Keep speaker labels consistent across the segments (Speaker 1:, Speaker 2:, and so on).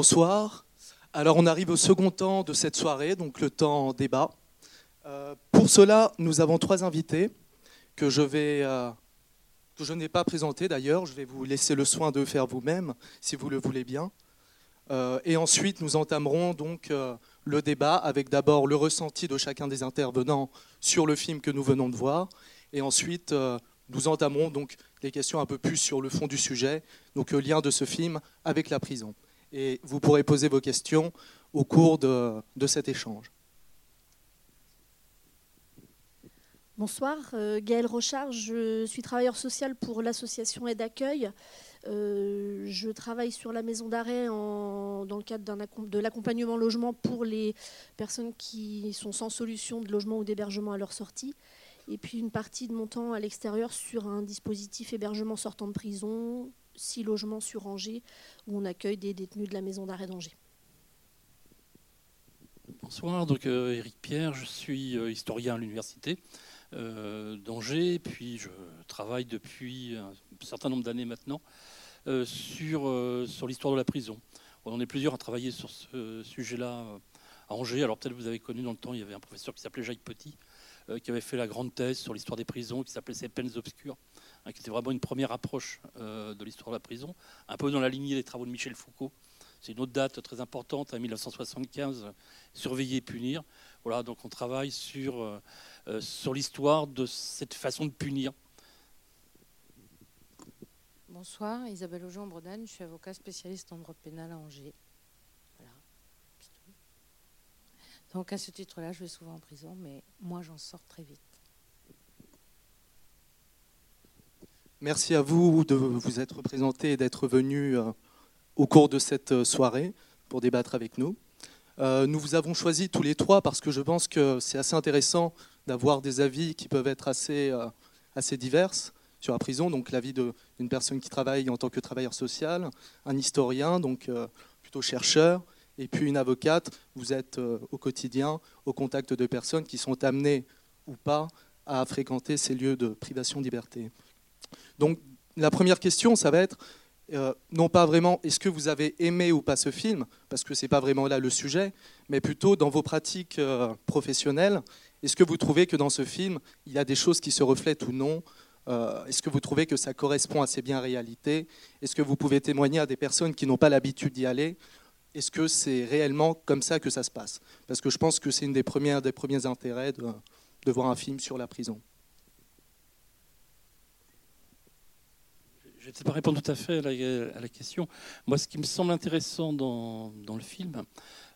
Speaker 1: Bonsoir. Alors on arrive au second temps de cette soirée, donc le temps débat. Euh, pour cela, nous avons trois invités que je vais euh, que je n'ai pas présentés d'ailleurs. Je vais vous laisser le soin de faire vous-même, si vous le voulez bien. Euh, et ensuite, nous entamerons donc le débat avec d'abord le ressenti de chacun des intervenants sur le film que nous venons de voir, et ensuite nous entamerons donc les questions un peu plus sur le fond du sujet, donc le lien de ce film avec la prison et vous pourrez poser vos questions au cours de, cet échange.
Speaker 2: Bonsoir, euh, Gaëlle Rochard, je suis travailleur social pour l'association Aide Accueil. Euh, je travaille sur la maison d'arrêt dans le cadre de l'accompagnement logement pour les personnes qui sont sans solution de logement ou d'hébergement à leur sortie. Et puis une partie de mon temps à l'extérieur sur un dispositif hébergement sortant de prison, six logements sur Angers où on accueille des détenus de la maison d'arrêt d'Angers.
Speaker 3: Bonsoir, donc euh, Éric Pierre, je suis euh, historien à l'université euh, d'Angers, puis je travaille depuis un certain nombre d'années maintenant sur, sur l'histoire de la prison. On en est plusieurs à travailler sur ce sujet-là à Angers. Alors peut-être vous avez connu dans le temps, il y avait un professeur qui s'appelait Jacques Petit, qui avait fait la grande thèse sur l'histoire des prisons, qui s'appelait Ces peines obscures, Hein, qui était vraiment une première approche euh, de l'histoire de la prison, un peu dans la lignée des travaux de Michel Foucault. C'est une autre date très importante, en 1975, surveiller et punir. Voilà, donc on travaille sur, euh, euh, sur l'histoire de cette façon de punir.
Speaker 4: Bonsoir, Isabelle Augean-Brodane, je suis avocat spécialiste en droit pénal à Angers. Voilà. Donc à ce titre-là, je vais souvent en prison, mais moi j'en sors très vite.
Speaker 1: Merci à vous de vous être présenté et d'être venu euh, au cours de cette euh, soirée pour débattre avec nous. Euh, nous vous avons choisi tous les trois parce que je pense que c'est assez intéressant d'avoir des avis qui peuvent être assez, assez diverses sur la prison. Donc l'avis d'une personne qui travaille en tant que travailleur social, un historien, donc plutôt chercheur, et puis une avocate. Vous êtes au quotidien au contact de personnes qui sont amenées ou pas à fréquenter ces lieux de privation de liberté. Donc la première question, ça va être euh, non pas vraiment est-ce que vous avez aimé ou pas ce film, parce que ce n'est pas vraiment là le sujet, mais plutôt dans vos pratiques euh, professionnelles, est-ce que vous trouvez que dans ce film, il y a des choses qui se reflètent ou non euh, Est-ce que vous trouvez que ça correspond assez bien à la réalité Est-ce que vous pouvez témoigner à des personnes qui n'ont pas l'habitude d'y aller Est-ce que c'est réellement comme ça que ça se passe? Parce que je pense que c'est une des premières des premiers intérêts de voir un film sur la prison.
Speaker 3: Ne sais pas répondre tout à fait à la, question. Moi, ce qui me semble intéressant dans, le film,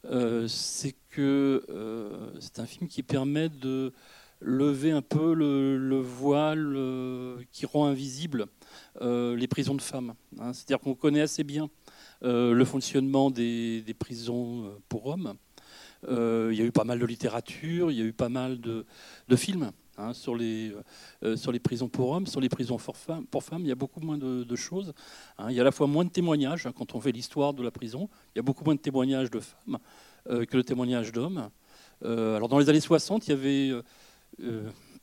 Speaker 3: euh, c'est que euh, c'est un film qui permet de lever un peu le, voile euh, qui rend invisible les prisons de femmes. Hein. C'est-à-dire qu'on connaît assez bien le fonctionnement des, prisons pour hommes. il y a eu pas mal de littérature, il y a eu pas mal de films Hein, sur, les, euh, euh, sur les prisons pour hommes, sur les prisons pour femmes, il y a beaucoup moins de, choses. Hein. il y a à la fois moins de témoignages, hein, quand on fait l'histoire de la prison, il y a beaucoup moins de témoignages de femmes euh, que de témoignages d'hommes. alors dans les années 60, il y avait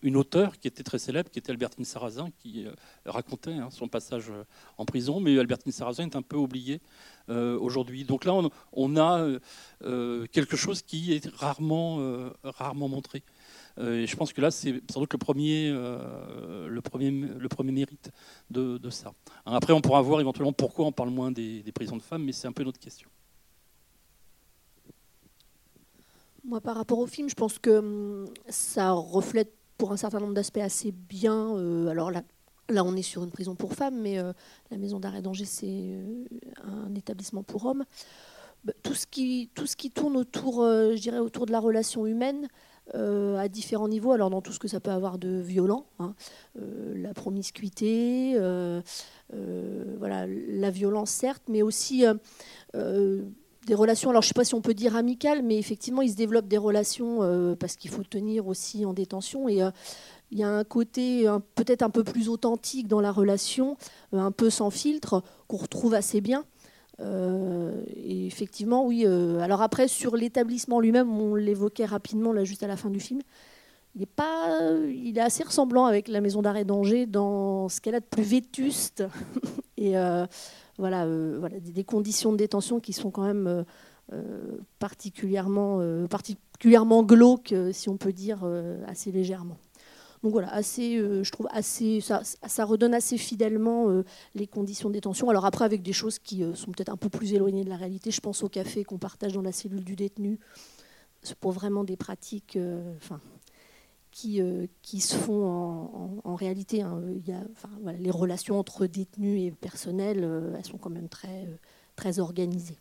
Speaker 3: une auteure qui était très célèbre, qui était Albertine Sarrazin, qui racontait son passage en prison, mais Albertine Sarrazin est un peu oubliée aujourd'hui. Donc là, on, on a quelque chose qui est rarement, rarement montré. Euh, et je pense que là, c'est sans doute le premier, euh, le premier, le premier mérite de, ça. Après, on pourra voir éventuellement pourquoi on parle moins des, prisons de femmes, mais c'est un peu notre question.
Speaker 2: Moi, par rapport au film, je pense que hum, ça reflète pour un certain nombre d'aspects assez bien. Euh, alors là, là, on est sur une prison pour femmes, mais la maison d'arrêt d'Angers, c'est un établissement pour hommes. Bah, tout ce qui, tout ce qui tourne autour, je dirais, autour de la relation humaine, euh, à différents niveaux, alors dans tout ce que ça peut avoir de violent, hein. euh, la promiscuité, euh, voilà, la violence certes, mais aussi des relations, alors je ne sais pas si on peut dire amicales, mais effectivement il se développe des relations parce qu'il faut tenir aussi en détention et il y a un côté peut-être un peu plus authentique dans la relation, un peu sans filtre, qu'on retrouve assez bien. Euh, et effectivement, oui. Euh, alors après, sur l'établissement lui-même, on l'évoquait rapidement là, juste à la fin du film. Il est, pas, il est assez ressemblant avec la maison d'arrêt d'Angers dans ce qu'elle a de plus vétuste et voilà, voilà des, conditions de détention qui sont quand même particulièrement, particulièrement glauques, si on peut dire assez légèrement. Donc voilà, assez, euh, je trouve assez, ça, ça, redonne assez fidèlement euh, les conditions de détention. Alors après, avec des choses qui euh, sont peut-être un peu plus éloignées de la réalité. Je pense au café qu'on partage dans la cellule du détenu. C'est pour vraiment des pratiques, enfin, qui, qui se font en, réalité. Hein. il y a, enfin, les relations entre détenus et personnel, elles sont quand même très, très organisées.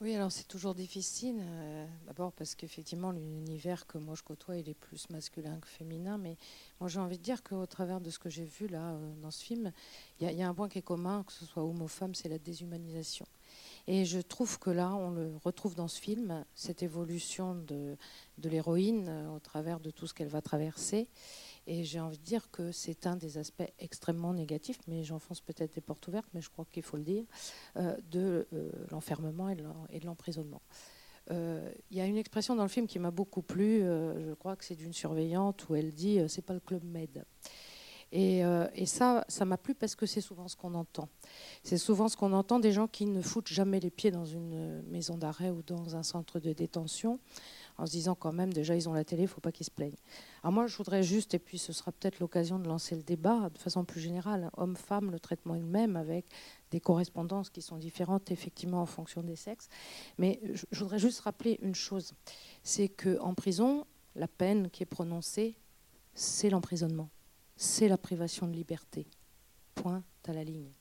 Speaker 4: Oui, alors c'est toujours difficile. Euh, d'abord parce qu'effectivement, l'univers que moi je côtoie, il est plus masculin que féminin. Mais moi, j'ai envie de dire qu'au travers de ce que j'ai vu là euh, dans ce film, il y, a un point qui est commun, que ce soit homme ou femme, c'est la déshumanisation. Et je trouve que là, on le retrouve dans ce film, cette évolution de, l'héroïne euh, au travers de tout ce qu'elle va traverser. Et j'ai envie de dire que c'est un des aspects extrêmement négatifs, mais j'enfonce peut-être des portes ouvertes, mais je crois qu'il faut le dire, euh, de euh, l'enfermement et de l'emprisonnement. Euh, il y a une expression dans le film qui m'a beaucoup plu, je crois que c'est d'une surveillante où elle dit c'est pas le club Med. Et, et ça, ça m'a plu parce que c'est souvent ce qu'on entend. C'est souvent ce qu'on entend des gens qui ne foutent jamais les pieds dans une maison d'arrêt ou dans un centre de détention en se disant quand même, déjà, ils ont la télé, il ne faut pas qu'ils se plaignent. Alors moi, je voudrais juste, et puis ce sera peut-être l'occasion de lancer le débat de façon plus générale, homme-femme, le traitement est le même, avec des correspondances qui sont différentes, effectivement, en fonction des sexes. Mais je voudrais juste rappeler une chose, c'est qu'en prison, la peine qui est prononcée, c'est l'emprisonnement, c'est la privation de liberté. Point à la ligne.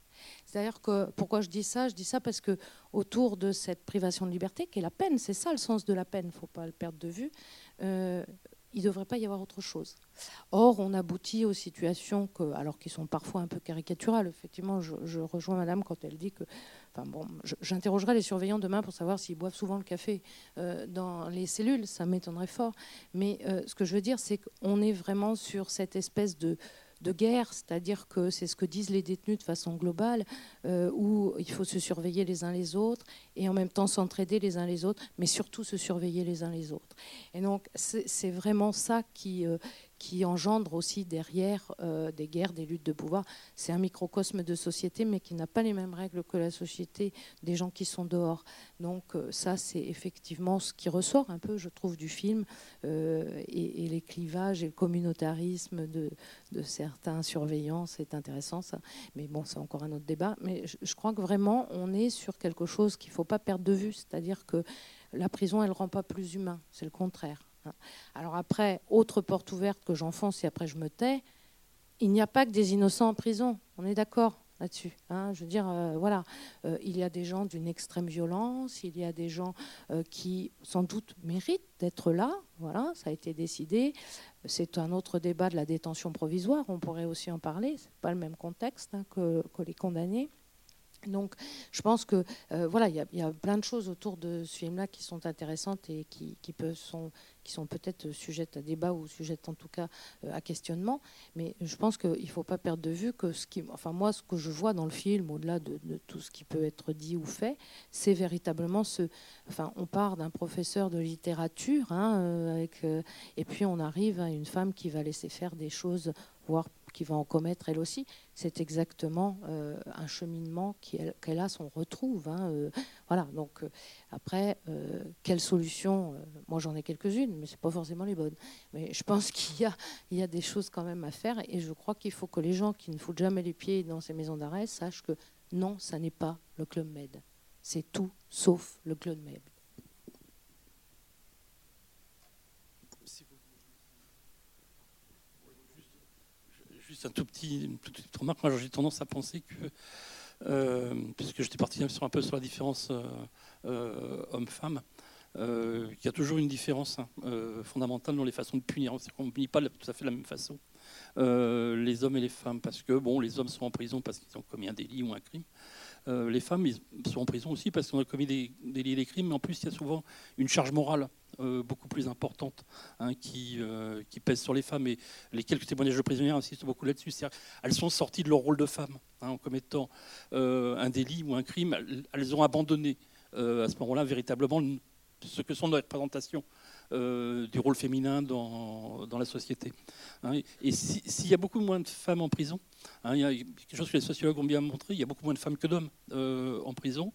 Speaker 4: C'est-à-dire que pourquoi je dis ça? Je dis ça parce que autour de cette privation de liberté, qui est la peine, c'est ça le sens de la peine, il ne faut pas le perdre de vue, euh, il ne devrait pas y avoir autre chose. Or, on aboutit aux situations alors qui sont parfois un peu caricaturales. Effectivement, je, rejoins Madame quand elle dit que, enfin bon, j'interrogerai les surveillants demain pour savoir s'ils boivent souvent le café euh, dans les cellules. Ça m'étonnerait fort. Mais euh, ce que je veux dire, c'est qu'on est vraiment sur cette espèce de de guerre, c'est-à-dire que c'est ce que disent les détenus de façon globale, euh, où il faut se surveiller les uns les autres et en même temps s'entraider les uns les autres, mais surtout se surveiller les uns les autres. Et donc c'est vraiment ça qui, euh, qui engendre aussi derrière euh, des guerres, des luttes de pouvoir. C'est un microcosme de société, mais qui n'a pas les mêmes règles que la société des gens qui sont dehors. Donc euh, ça, c'est effectivement ce qui ressort un peu, je trouve, du film, euh, et, les clivages et le communautarisme de, certains surveillants, c'est intéressant ça. Mais bon, c'est encore un autre débat. Mais je, crois que vraiment, on est sur quelque chose qu'il ne faut pas perdre de vue, c'est-à-dire que la prison, elle ne rend pas plus humain, c'est le contraire. Alors après, autre porte ouverte que j'enfonce et après je me tais, il n'y a pas que des innocents en prison, on est d'accord là-dessus. Hein. je veux dire, euh, voilà, euh, il y a des gens d'une extrême violence, il y a des gens euh, qui sans doute méritent d'être là, voilà, ça a été décidé. C'est un autre débat de la détention provisoire, on pourrait aussi en parler, c'est pas le même contexte hein, que, les condamnés. Donc, je pense que voilà, il y, a plein de choses autour de ce film-là qui sont intéressantes et qui, qui peuvent, sont, qui sont peut-être sujettes à débat ou sujettes en tout cas euh, à questionnement. Mais je pense qu'il ne faut pas perdre de vue que ce qui, enfin moi, ce que je vois dans le film, au-delà de, tout ce qui peut être dit ou fait, c'est véritablement ce. Enfin, on part d'un professeur de littérature, hein, euh, euh, et puis on arrive à une femme qui va laisser faire des choses, voire qui va en commettre elle aussi. C'est exactement euh, un cheminement qu'elle a, son retrouve. Hein, euh, voilà. Donc euh, après, quelle solution Moi, j'en ai quelques-unes, mais c'est pas forcément les bonnes. Mais je pense qu'il y a, il y a des choses quand même à faire, et je crois qu'il faut que les gens qui ne foutent jamais les pieds dans ces maisons d'arrêt sachent que non, ça n'est pas le club Med. C'est tout sauf le club Med.
Speaker 3: Un tout petit, une petite remarque. Moi, j'ai tendance à penser que, euh, puisque j'étais parti un peu sur la différence euh, euh, homme-femme, qu'il y a toujours une différence hein, fondamentale dans les façons de punir. On ne punit pas tout à fait de la même façon les hommes et les femmes, parce que bon, les hommes sont en prison parce qu'ils ont commis un délit ou un crime. les femmes sont en prison aussi parce qu'on a commis des délits et des crimes, mais en plus il y a souvent une charge morale euh, beaucoup plus importante hein, qui, euh, qui pèse sur les femmes. Et les quelques témoignages de prisonnières insistent beaucoup là-dessus. Elles sont sorties de leur rôle de femme hein, en commettant euh, un délit ou un crime. Elles, ont abandonné à ce moment-là véritablement ce que sont nos représentations du rôle féminin dans, la société. Hein. Et s'il y a beaucoup moins de femmes en prison, hein, y a quelque chose que les sociologues ont bien montré, il y a beaucoup moins de femmes que d'hommes en prison,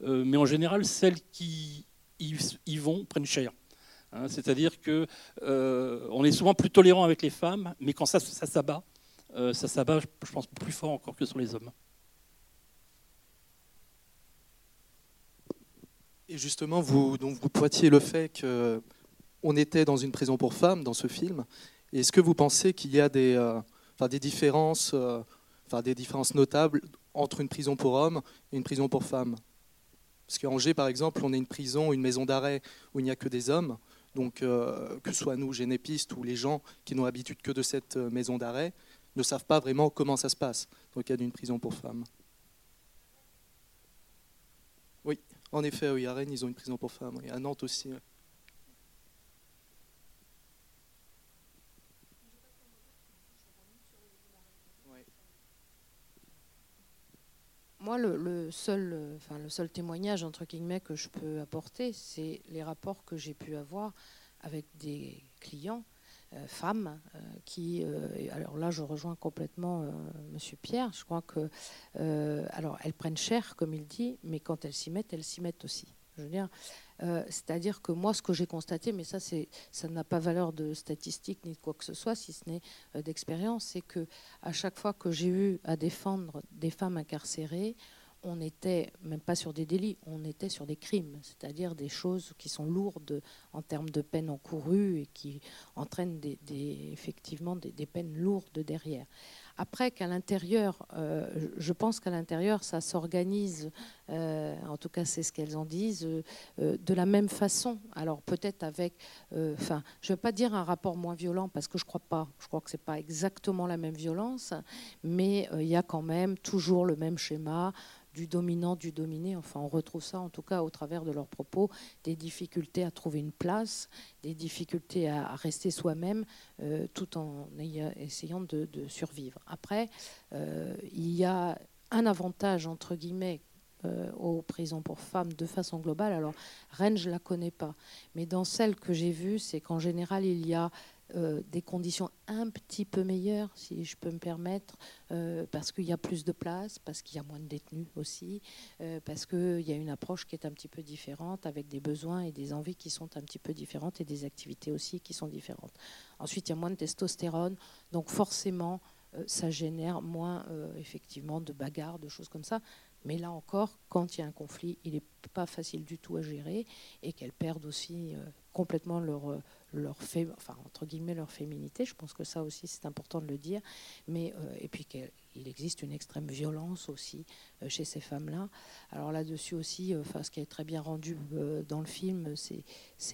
Speaker 3: mais en général, celles qui y, vont prennent cher. Hein. C'est-à-dire que on est souvent plus tolérant avec les femmes, mais quand ça, ça s'abat, ça s'abat, je pense, plus fort encore que sur les hommes.
Speaker 1: Et justement, vous, donc, vous pointiez le fait qu'on était dans une prison pour femmes dans ce film. Est-ce que vous pensez qu'il y a des, euh, différences, euh, enfin, des différences notables entre une prison pour hommes et une prison pour femmes? Parce qu'à Angers, par exemple, on est une prison, une maison d'arrêt où il n'y a que des hommes. Donc, euh, que ce soit nous, génépistes, ou les gens qui n'ont l'habitude que de cette maison d'arrêt, ne savent pas vraiment comment ça se passe dans le cas d'une prison pour femmes. Oui. En effet, oui, à Rennes, ils ont une prison pour femmes. Et à Nantes aussi.
Speaker 4: Moi, le, seul, enfin, le seul témoignage entre guillemets que je peux apporter, c'est les rapports que j'ai pu avoir avec des clients euh, femmes euh, qui, euh, alors là je rejoins complètement Monsieur Pierre, je crois que, alors elles prennent cher comme il dit, mais quand elles s'y mettent, elles s'y mettent aussi. Je veux dire, c'est-à-dire que moi, ce que j'ai constaté, mais ça, ça n'a pas valeur de statistique ni de quoi que ce soit, si ce n'est d'expérience, c'est que à chaque fois que j'ai eu à défendre des femmes incarcérées, on n'était même pas sur des délits, on était sur des crimes, c'est-à-dire des choses qui sont lourdes en termes de peines encourues et qui entraînent effectivement des, peines lourdes derrière. Après qu'à l'intérieur, euh, je pense qu'à l'intérieur, ça s'organise, euh, en tout cas c'est ce qu'elles en disent, euh, de la même façon. Alors peut-être avec, enfin, je ne veux pas dire un rapport moins violent parce que je ne crois pas, je crois que ce n'est pas exactement la même violence, mais il y a quand même toujours le même schéma du dominant, du dominé. Enfin, on retrouve ça en tout cas au travers de leurs propos, des difficultés à trouver une place, des difficultés à, rester soi-même, euh, tout en essayant de, survivre. Après, euh, il y a un avantage, entre guillemets, euh, aux prisons pour femmes de façon globale. Alors, Rennes, je ne la connais pas, mais dans celle que j'ai vue, c'est qu'en général, il y a euh, des conditions un petit peu meilleures, si je peux me permettre, euh, parce qu'il y a plus de place, parce qu'il y a moins de détenus aussi, euh, parce qu'il y a une approche qui est un petit peu différente, avec des besoins et des envies qui sont un petit peu différentes et des activités aussi qui sont différentes. Ensuite, il y a moins de testostérone, donc forcément, ça génère moins effectivement de bagarres, de choses comme ça. Mais là encore, quand il y a un conflit, il n'est pas facile du tout à gérer et qu'elles perdent aussi complètement leur, leur enfin, entre guillemets, leur féminité. Je pense que ça aussi, c'est important de le dire. Mais, euh, et puis qu'il existe une extrême violence aussi euh, chez ces femmes-là. Alors là-dessus aussi, euh, ce qui est très bien rendu dans le film, c'est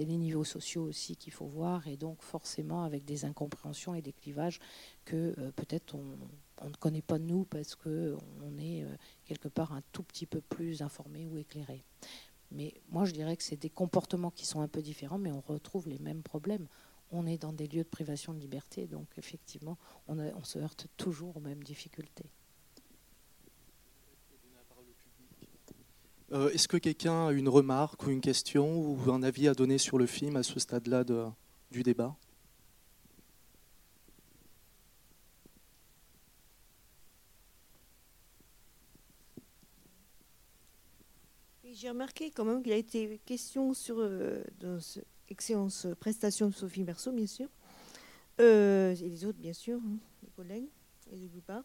Speaker 4: les niveaux sociaux aussi qu'il faut voir. Et donc, forcément, avec des incompréhensions et des clivages que peut-être on, on, ne connaît pas nous parce qu'on est quelque part un tout petit peu plus informé ou éclairé. Mais moi, je dirais que c'est des comportements qui sont un peu différents, mais on retrouve les mêmes problèmes. On est dans des lieux de privation de liberté, donc effectivement, on, se heurte toujours aux mêmes difficultés.
Speaker 1: Euh, est-ce que quelqu'un a une remarque ou une question ou un avis à donner sur le film à ce stade-là du débat?
Speaker 5: J'ai remarqué quand même qu'il a été question sur euh, excellente prestation de Sophie Berceau, bien sûr, euh, et les autres, bien sûr, hein, les collègues, et les pas.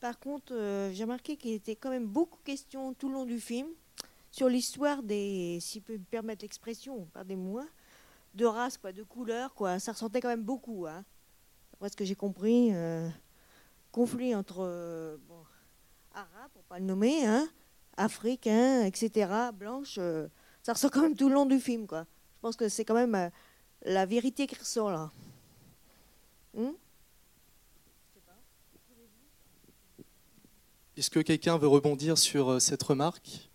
Speaker 5: Par contre, euh, j'ai remarqué qu'il était quand même beaucoup question tout le long du film sur l'histoire des, si peut me permettre l'expression, pardonnez-moi, de race, quoi, de couleur, quoi. Ça ressentait quand même beaucoup, hein. Après ce que j'ai compris, conflit entre bon, arabes, pour pas le nommer, hein, africain, etc., blanche, euh, ça ressort quand même tout le long du film. Quoi. Je pense que c'est quand même euh, la vérité qui ressort là. Hmm?
Speaker 1: Est-ce que quelqu'un veut rebondir sur euh, cette remarque?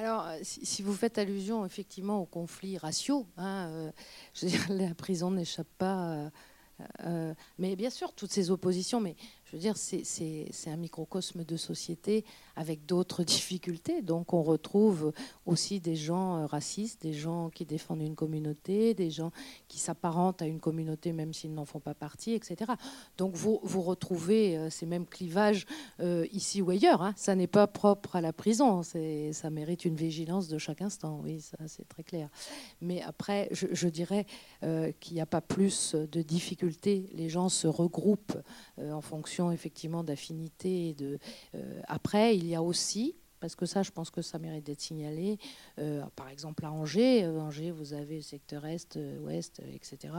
Speaker 4: Alors, euh, si vous faites allusion effectivement aux conflits raciaux, hein, euh, je veux la prison n'échappe pas. Euh, mais bien sûr, toutes ces oppositions, mais je veux dire, c'est un microcosme de société avec d'autres difficultés. Donc on retrouve aussi des gens euh, racistes, des gens qui défendent une communauté, des gens qui s'apparentent à une communauté même s'ils n'en font pas partie, etc. Donc vous, retrouvez euh, ces mêmes clivages euh, ici ou ailleurs. Hein. Ça n'est pas propre à la prison, ça mérite une vigilance de chaque instant, oui, ça c'est très clair. Mais après, je, dirais qu'il n'y a pas plus de difficultés. Les gens se regroupent en fonction effectivement d'affinité. De, euh, après, il y a aussi, parce que ça, je pense que ça mérite d'être signalé. Euh, par exemple, à Angers, euh, Angers, vous avez le secteur Est, Ouest, etc.,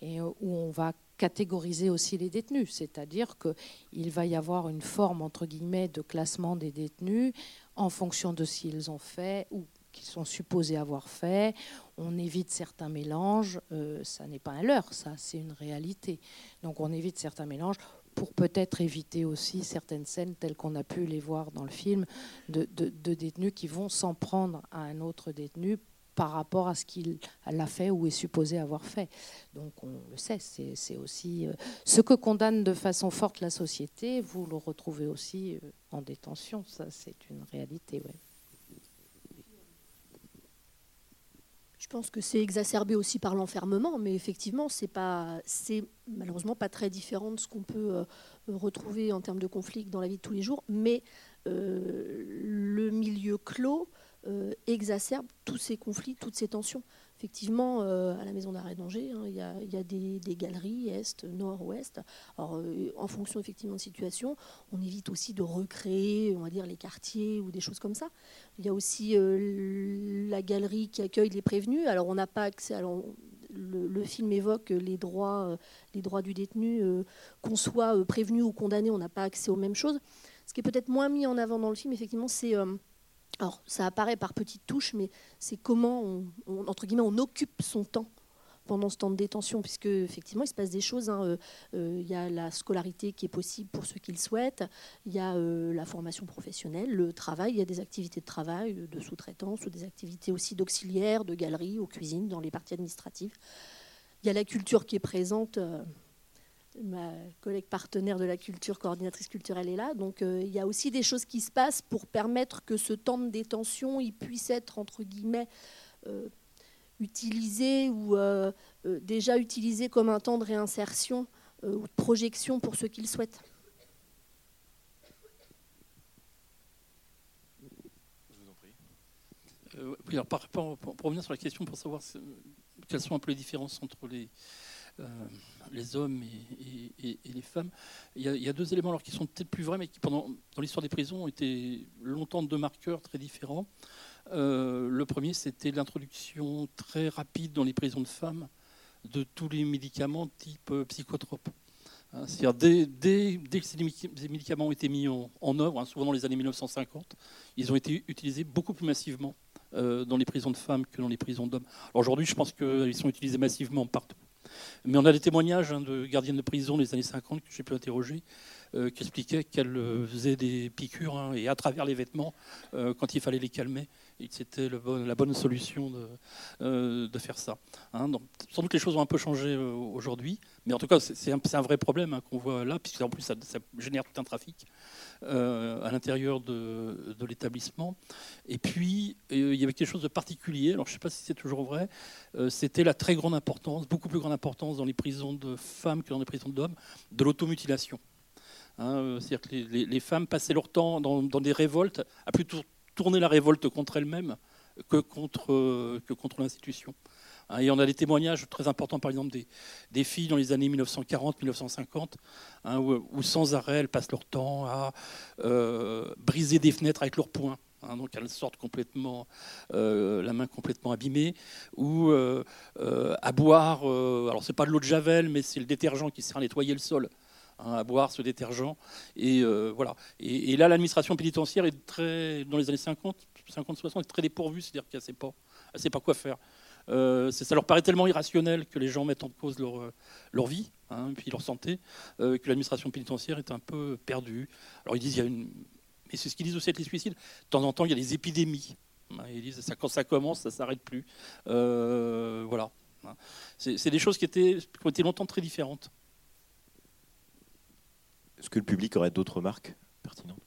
Speaker 4: et où on va catégoriser aussi les détenus, c'est-à-dire qu'il va y avoir une forme, entre guillemets, de classement des détenus en fonction de s'ils ont fait ou qu'ils sont supposés avoir fait. On évite certains mélanges. ça n'est pas un leurre, ça, c'est une réalité. Donc on évite certains mélanges pour peut-être éviter aussi certaines scènes telles qu'on a pu les voir dans le film, de, détenus qui vont s'en prendre à un autre détenu par rapport à ce qu'il a fait ou est supposé avoir fait. Donc on le sait, c'est aussi euh, ce que condamne de façon forte la société, vous le retrouvez aussi euh, en détention, ça c'est une réalité.
Speaker 2: Je pense que c'est exacerbé aussi par l'enfermement, mais effectivement, c'est pas, malheureusement pas très différent de ce qu'on peut euh, retrouver en termes de conflits dans la vie de tous les jours. Mais euh, le milieu clos euh, exacerbe tous ces conflits, toutes ces tensions effectivement, euh, à la maison d'arrêt d'Angers, hein, il y a, des, galeries est, nord, ouest. Alors, euh, en fonction effectivement de situation, on évite aussi de recréer, on va dire, les quartiers ou des choses comme ça. Il y a aussi euh, la galerie qui accueille les prévenus. Alors, on n'a pas accès. Alors, le, film évoque les droits, les droits du détenu, qu'on soit prévenu ou condamné, on n'a pas accès aux mêmes choses. Ce qui est peut-être moins mis en avant dans le film, effectivement, c'est alors, ça apparaît par petites touches, mais c'est comment on, entre guillemets, on occupe son temps pendant ce temps de détention, puisque effectivement, il se passe des choses. Hein, euh, euh, il y a la scolarité qui est possible pour ceux qui le souhaitent. Il y a euh, la formation professionnelle, le travail. Il y a des activités de travail, de sous-traitance, ou des activités aussi d'auxiliaire, de galerie, aux cuisines, dans les parties administratives. Il y a la culture qui est présente ma collègue partenaire de la culture, coordinatrice culturelle, est là. Donc euh, il y a aussi des choses qui se passent pour permettre que ce temps de détention il puisse être, entre guillemets, euh, utilisé ou euh, déjà utilisé comme un temps de réinsertion ou de projection pour ceux qui le souhaitent.
Speaker 3: Je vous en prie. oui, alors par pour, revenir sur la question, pour savoir quelles sont un peu les différences entre les, euh, les hommes et, les femmes. Il y, a, deux éléments alors, qui sont peut-être plus vrais, mais qui, pendant, dans l'histoire des prisons, ont été longtemps deux marqueurs très différents. Euh, le premier, c'était l'introduction très rapide dans les prisons de femmes de tous les médicaments type euh, psychotropes. Hein, c'est-à-dire dès, que ces médicaments ont été mis en, œuvre, hein, souvent dans les années 1950, ils ont été utilisés beaucoup plus massivement dans les prisons de femmes que dans les prisons d'hommes. Aujourd'hui, je pense qu'ils sont utilisés massivement partout. Mais on a des témoignages hein, de gardiennes de prison des années 50 que j'ai pu interroger, euh, qui expliquaient qu'elles euh, faisaient des piqûres hein, et à travers les vêtements euh, quand il fallait les calmer. Et que c'était la bonne solution de, faire ça. Hein. Donc, sans doute les choses ont un peu changé aujourd'hui, mais en tout cas c'est un, vrai problème qu'on voit là, puisque en plus ça, ça génère tout un trafic. à l'intérieur de, de l'établissement. Et puis, il y avait quelque chose de particulier, alors je ne sais pas si c'est toujours vrai, c'était la très grande importance, beaucoup plus grande importance dans les prisons de femmes que dans les prisons d'hommes, de l'automutilation. Hein, euh, c'est-à-dire que les, femmes passaient leur temps dans, des révoltes à plutôt tourner la révolte contre elles-mêmes que contre, euh, l'institution. Hein, et on a des témoignages très importants, par exemple, des, filles dans les années 1940-1950, hein, où, sans arrêt elles passent leur temps à euh, briser des fenêtres avec leurs poings. donc elles sortent complètement, la main complètement abîmée, ou à boire, alors c'est pas de l'eau de Javel, mais c'est le détergent qui sert à nettoyer le sol. Hein, à boire ce détergent. Et euh, voilà. Et, là, l'administration pénitentiaire est très, dans les années 50, 50-60, est très dépourvue, c'est-à-dire qu'elle ne sait pas, sait pas quoi faire. Euh, ça leur paraît tellement irrationnel que les gens mettent en cause leur, euh, vie, hein, puis leur santé, que l'administration pénitentiaire est un peu perdue. Alors ils disent, il y a une, mais c'est ce qu'ils disent aussi avec les suicides. De temps en temps, il y a des épidémies. Hein, ils disent, ça, quand ça commence, ça s'arrête plus. voilà. C'est des choses qui, étaient, qui ont été longtemps très différentes.
Speaker 6: Est-ce que le public aurait d'autres remarques pertinentes?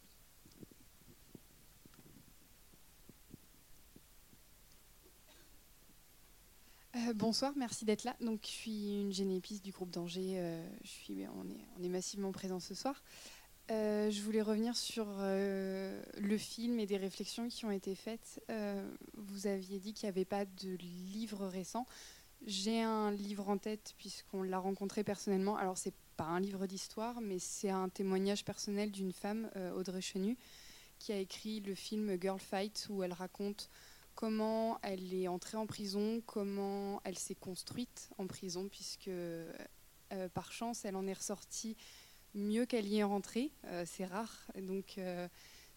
Speaker 7: Euh, bonsoir, merci d'être là. Donc, je suis une génépiste du groupe d'Angers. Euh, je suis, on, est, on est massivement présent ce soir. Euh, je voulais revenir sur le film et des réflexions qui ont été faites. vous aviez dit qu'il n'y avait pas de livre récent. J'ai un livre en tête puisqu'on l'a rencontré personnellement. Alors, c'est pas un livre d'histoire, mais c'est un témoignage personnel d'une femme, Audrey Chenu, qui a écrit le film Girl Fight, où elle raconte comment elle est entrée en prison, comment elle s'est construite en prison, puisque euh, par chance, elle en est ressortie mieux qu'elle y est rentrée. Euh, c'est rare. Donc, euh,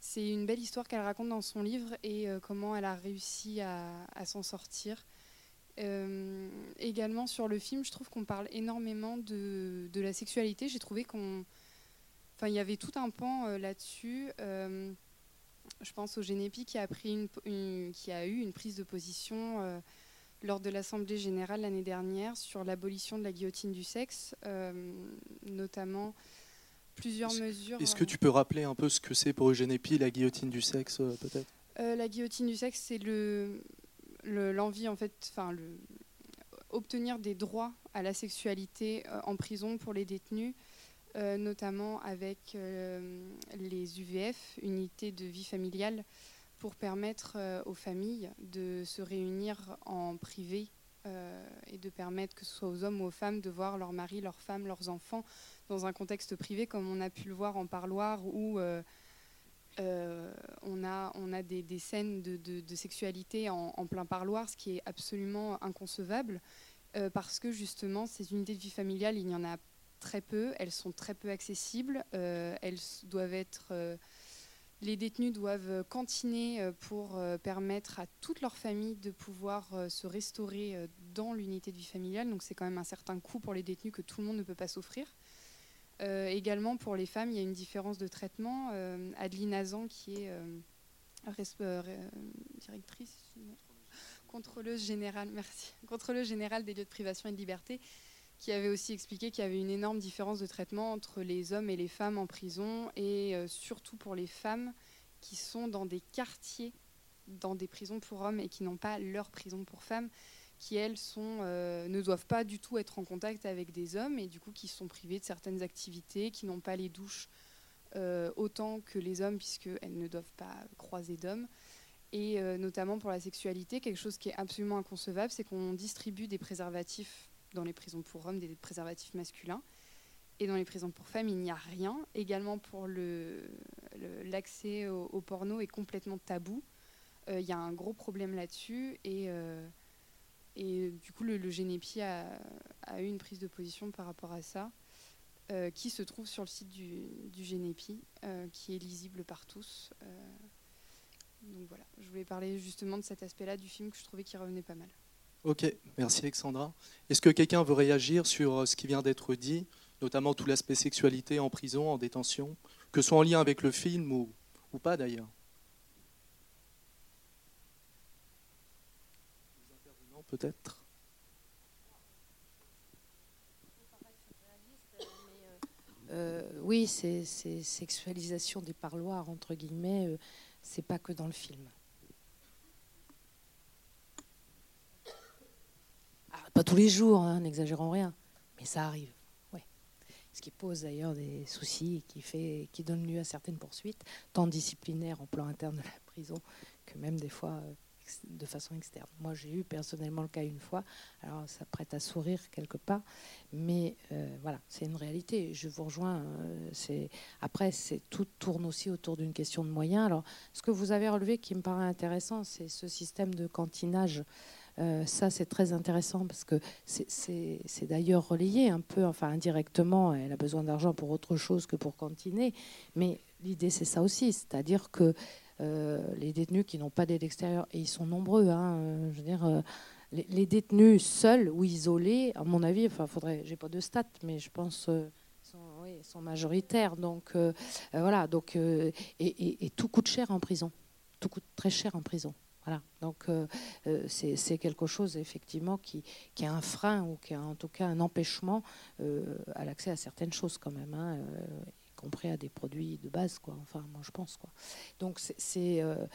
Speaker 7: c'est une belle histoire qu'elle raconte dans son livre et comment elle a réussi à, s'en sortir. Également sur le film, je trouve qu'on parle énormément de, de la sexualité. J'ai trouvé qu'on, enfin, il y avait tout un pan là-dessus je pense au Génépi qui a, pris une, qui a eu une prise de position euh, lors de l'Assemblée générale l'année dernière sur l'abolition de la guillotine du sexe, euh, notamment plusieurs mesures.
Speaker 1: Est-ce que tu peux rappeler un peu ce que c'est pour Eugénépi, la guillotine du sexe, euh, peut-être?
Speaker 7: La guillotine du sexe, c'est le, l'envie, en fait, enfin, obtenir des droits à la sexualité en prison pour les détenus. Euh, notamment avec euh, les UVF, unités de vie familiale, pour permettre euh, aux familles de se réunir en privé et de permettre que ce soit aux hommes ou aux femmes de voir leur mari, leur femme, leurs enfants dans un contexte privé, comme on a pu le voir en parloir où on a, on a des, scènes de, sexualité en, plein parloir, ce qui est absolument inconcevable, parce que justement, ces unités de vie familiale, il n'y en a très peu, elles sont très peu accessibles, euh, elles doivent être euh, les détenus doivent cantiner euh, pour permettre à toute leur famille de pouvoir se restaurer dans l'unité de vie familiale. Donc c'est quand même un certain coût pour les détenus que tout le monde ne peut pas s'offrir. Également pour les femmes, il y a une différence de traitement. Adeline Azan, qui est directrice, contrôleuse générale, des lieux de privation et de liberté, qui avait aussi expliqué qu'il y avait une énorme différence de traitement entre les hommes et les femmes en prison, et euh, surtout pour les femmes qui sont dans des quartiers, dans des prisons pour hommes et qui n'ont pas leur prison pour femmes, qui elles euh, ne doivent pas du tout être en contact avec des hommes et du coup qui sont privées de certaines activités, qui n'ont pas les douches euh, autant que les hommes puisqu'elles ne doivent pas croiser d'hommes. Et notamment pour la sexualité, quelque chose qui est absolument inconcevable, c'est qu'on distribue des préservatifs dans les prisons pour hommes des préservatifs masculins. Et dans les prisons pour femmes, il n'y a rien. Également pour l'accès le, au, porno est complètement tabou. Euh, il y a un gros problème là-dessus. Et, euh, et du coup, le, Génépi a, eu une prise de position par rapport à ça, euh, qui se trouve sur le site du, Génépi, qui est lisible par tous. donc voilà, je voulais parler justement de cet aspect-là du film que je trouvais qui revenait pas mal.
Speaker 1: Ok, merci Alexandra. Est-ce que quelqu'un veut réagir sur euh, ce qui vient d'être dit, notamment tout l'aspect sexualité en prison, en détention, que ce soit en lien avec le film ou, ou pas d'ailleurs? Peut-être
Speaker 4: euh, oui, c'est sexualisation des parloirs, entre guillemets, euh, c'est pas que dans le film. Pas tous les jours, hein, n'exagérons rien, mais ça arrive. Ce qui pose d'ailleurs des soucis et qui, fait, qui donne lieu à certaines poursuites, tant disciplinaires en plan interne de la prison que même des fois euh, de façon externe. Moi, j'ai eu personnellement le cas une fois, alors ça prête à sourire quelque part, mais euh, voilà, c'est une réalité. Je vous rejoins. Euh, après, tout tourne aussi autour d'une question de moyens. Alors, ce que vous avez relevé qui me paraît intéressant, c'est ce système de cantinage euh, ça, c'est très intéressant parce que c'est d'ailleurs relayé un peu, enfin indirectement, elle a besoin d'argent pour autre chose que pour cantiner. Mais l'idée, c'est ça aussi, c'est-à-dire que les détenus qui n'ont pas d'aide extérieure, et ils sont nombreux, hein, euh, je veux dire, les, détenus seuls ou isolés, à mon avis, enfin, faudrait, j'ai pas de stats, mais je pense. Sont, majoritaires. Donc voilà. Donc et, tout coûte cher en prison. Tout coûte très cher en prison. Donc euh, euh, c'est quelque chose effectivement qui, qui a un frein ou qui a en tout cas un empêchement euh, à l'accès à certaines choses quand même. Hein, compris à des produits de base, quoi. Enfin, moi, je pense, quoi. Donc, c'est, euh,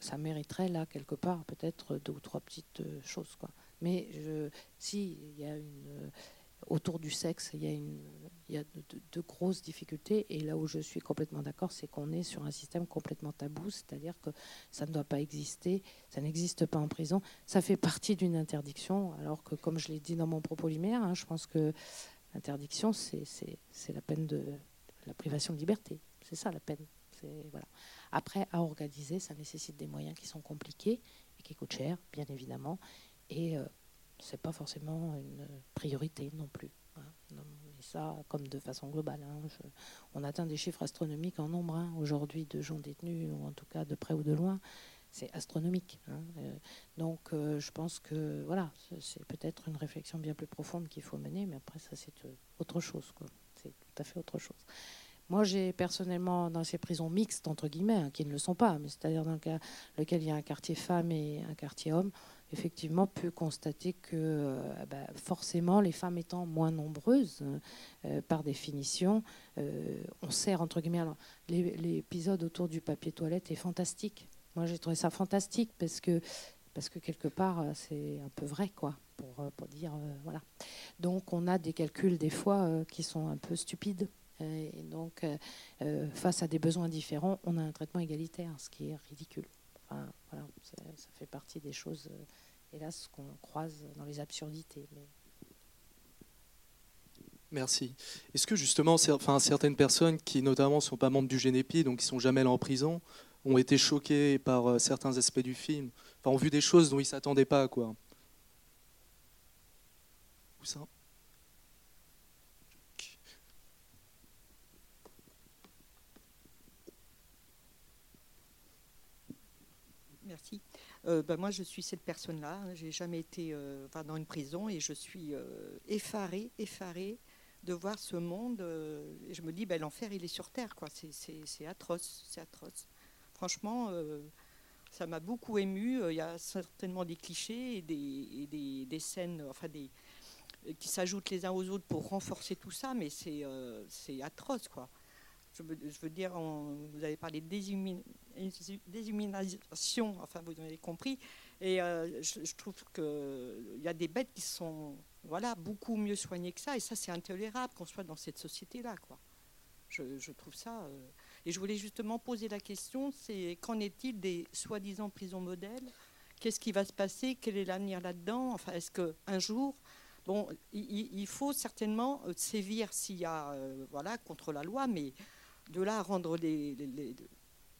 Speaker 4: ça mériterait là quelque part peut-être deux ou trois petites euh, choses, quoi. Mais si il y a une autour du sexe, il y a, il y a de, grosses difficultés. Et là où je suis complètement d'accord, c'est qu'on est sur un système complètement tabou, c'est-à-dire que ça ne doit pas exister, ça n'existe pas en prison. Ça fait partie d'une interdiction, alors que, comme je l'ai dit dans mon propos liminaire, hein, je pense que l'interdiction, c'est la peine de la privation de liberté. C'est ça la peine. Après, à organiser, ça nécessite des moyens qui sont compliqués et qui coûtent cher, bien évidemment. Et euh, c'est pas forcément une priorité non plus. Hein. Et ça, comme de façon globale. Hein, on atteint des chiffres astronomiques en nombre hein, aujourd'hui de gens détenus, ou en tout cas de près ou de loin. C'est astronomique. Euh, donc, euh, je pense que voilà, c'est peut-être une réflexion bien plus profonde qu'il faut mener, mais après, ça, c'est autre chose. C'est tout à fait autre chose. Moi, j'ai personnellement, dans ces prisons mixtes, entre guillemets, qui ne le sont pas, mais c'est-à-dire dans lequel il y a un quartier femme et un quartier homme, effectivement pu constater que euh, bah, forcément les femmes étant moins nombreuses euh, par définition, euh, on sert entre guillemets. l'épisode autour du papier toilette est fantastique. Moi j'ai trouvé ça fantastique parce que parce que quelque part c'est un peu vrai quoi pour, pour dire voilà. Donc on a des calculs des fois qui sont un peu stupides. Et donc, face à des besoins différents, on a un traitement égalitaire, ce qui est ridicule. Enfin, voilà, ça, fait partie des choses hélas, qu'on croise dans les absurdités.
Speaker 1: Merci. Est-ce que justement, certaines personnes qui notamment ne sont pas membres du GNEPI, donc qui sont jamais allées en prison, ont été choquées par euh, certains aspects du film, enfin, ont vu des choses dont ils ne s'attendaient pas, quoi. Où ça?
Speaker 8: Merci. Euh, bah, moi, je suis cette personne-là. Hein. J'ai jamais été euh, dans une prison et je suis euh, effarée, effarée de voir ce monde. je me dis, ben, l'enfer, il est sur terre. C'est atroce, c'est atroce. Franchement, ça m'a beaucoup ému. Il y a certainement des clichés et des, des, des scènes, enfin des qui s'ajoutent les uns aux autres pour renforcer tout ça, mais c'est atroce, quoi je veux, dire, vous avez parlé de déshumanisation, enfin vous avez compris, et euh, je, trouve qu'il y a des bêtes qui sont voilà, beaucoup mieux soignées que ça, et ça c'est intolérable qu'on soit dans cette société-là. quoi. Je, trouve ça... Euh, et je voulais justement poser la question, c'est qu'en est-il des soi-disant prisons modèles? Qu'est-ce qui va se passer? Quel est l'avenir là-dedans? Enfin, est-ce qu'un jour... Bon, il, faut certainement euh, sévir s'il y a, voilà, contre la loi, mais de là à rendre les.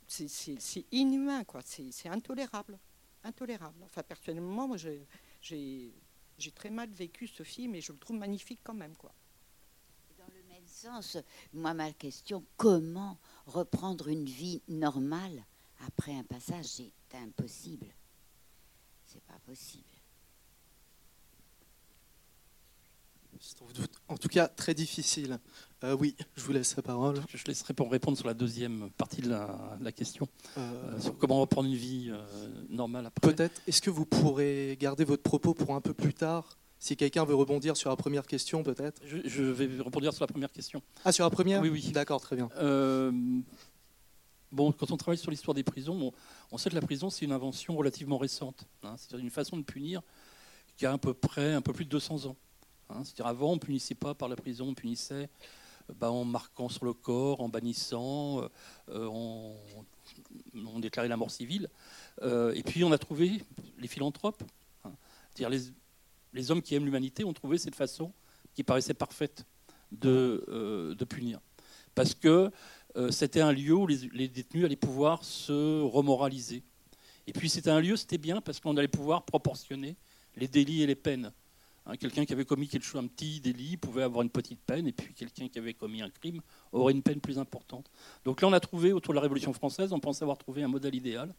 Speaker 8: c'est inhumain, quoi. C'est intolérable. Intolérable. Enfin, personnellement, moi, j'ai très mal vécu ce film et je le trouve magnifique quand même, quoi.
Speaker 9: Sens, moi, ma question, comment reprendre une vie normale après un passage C'est impossible. C'est pas possible.
Speaker 1: En tout cas, très difficile. Euh, oui, je vous laisse la parole.
Speaker 3: Je laisserai pour répondre sur la deuxième partie de la, question, euh, euh, sur comment reprendre une vie normale après.
Speaker 1: Peut-être, est-ce que vous pourrez garder votre propos pour un peu plus tard si quelqu'un veut rebondir sur la première question, peut-être
Speaker 3: je, vais rebondir sur la première question.
Speaker 1: Ah, sur la première
Speaker 3: Oui, oui.
Speaker 1: D'accord, très bien.
Speaker 3: bon, quand on travaille sur l'histoire des prisons, on, sait que la prison, c'est une invention relativement récente. Hein. c'est une façon de punir qui a à peu près un peu plus de 200 ans. Hein. C'est-à-dire avant, on punissait pas par la prison, on punissait bah, en marquant sur le corps, en bannissant, euh, en, on déclarait la mort civile. Euh, et puis on a trouvé les philanthropes, hein. c'est-à-dire les, hommes qui aiment l'humanité ont trouvé cette façon qui paraissait parfaite de, euh, punir. Parce que c'était un lieu où les, les, détenus allaient pouvoir se remoraliser. Et puis c'était un lieu, c'était bien parce qu'on allait pouvoir proportionner les délits et les peines. Hein, quelqu'un qui avait commis quelque chose, un petit délit, pouvait avoir une petite peine, et puis quelqu'un qui avait commis un crime aurait une peine plus importante. Donc là, on a trouvé, autour de la Révolution française, on pense avoir trouvé un modèle idéal.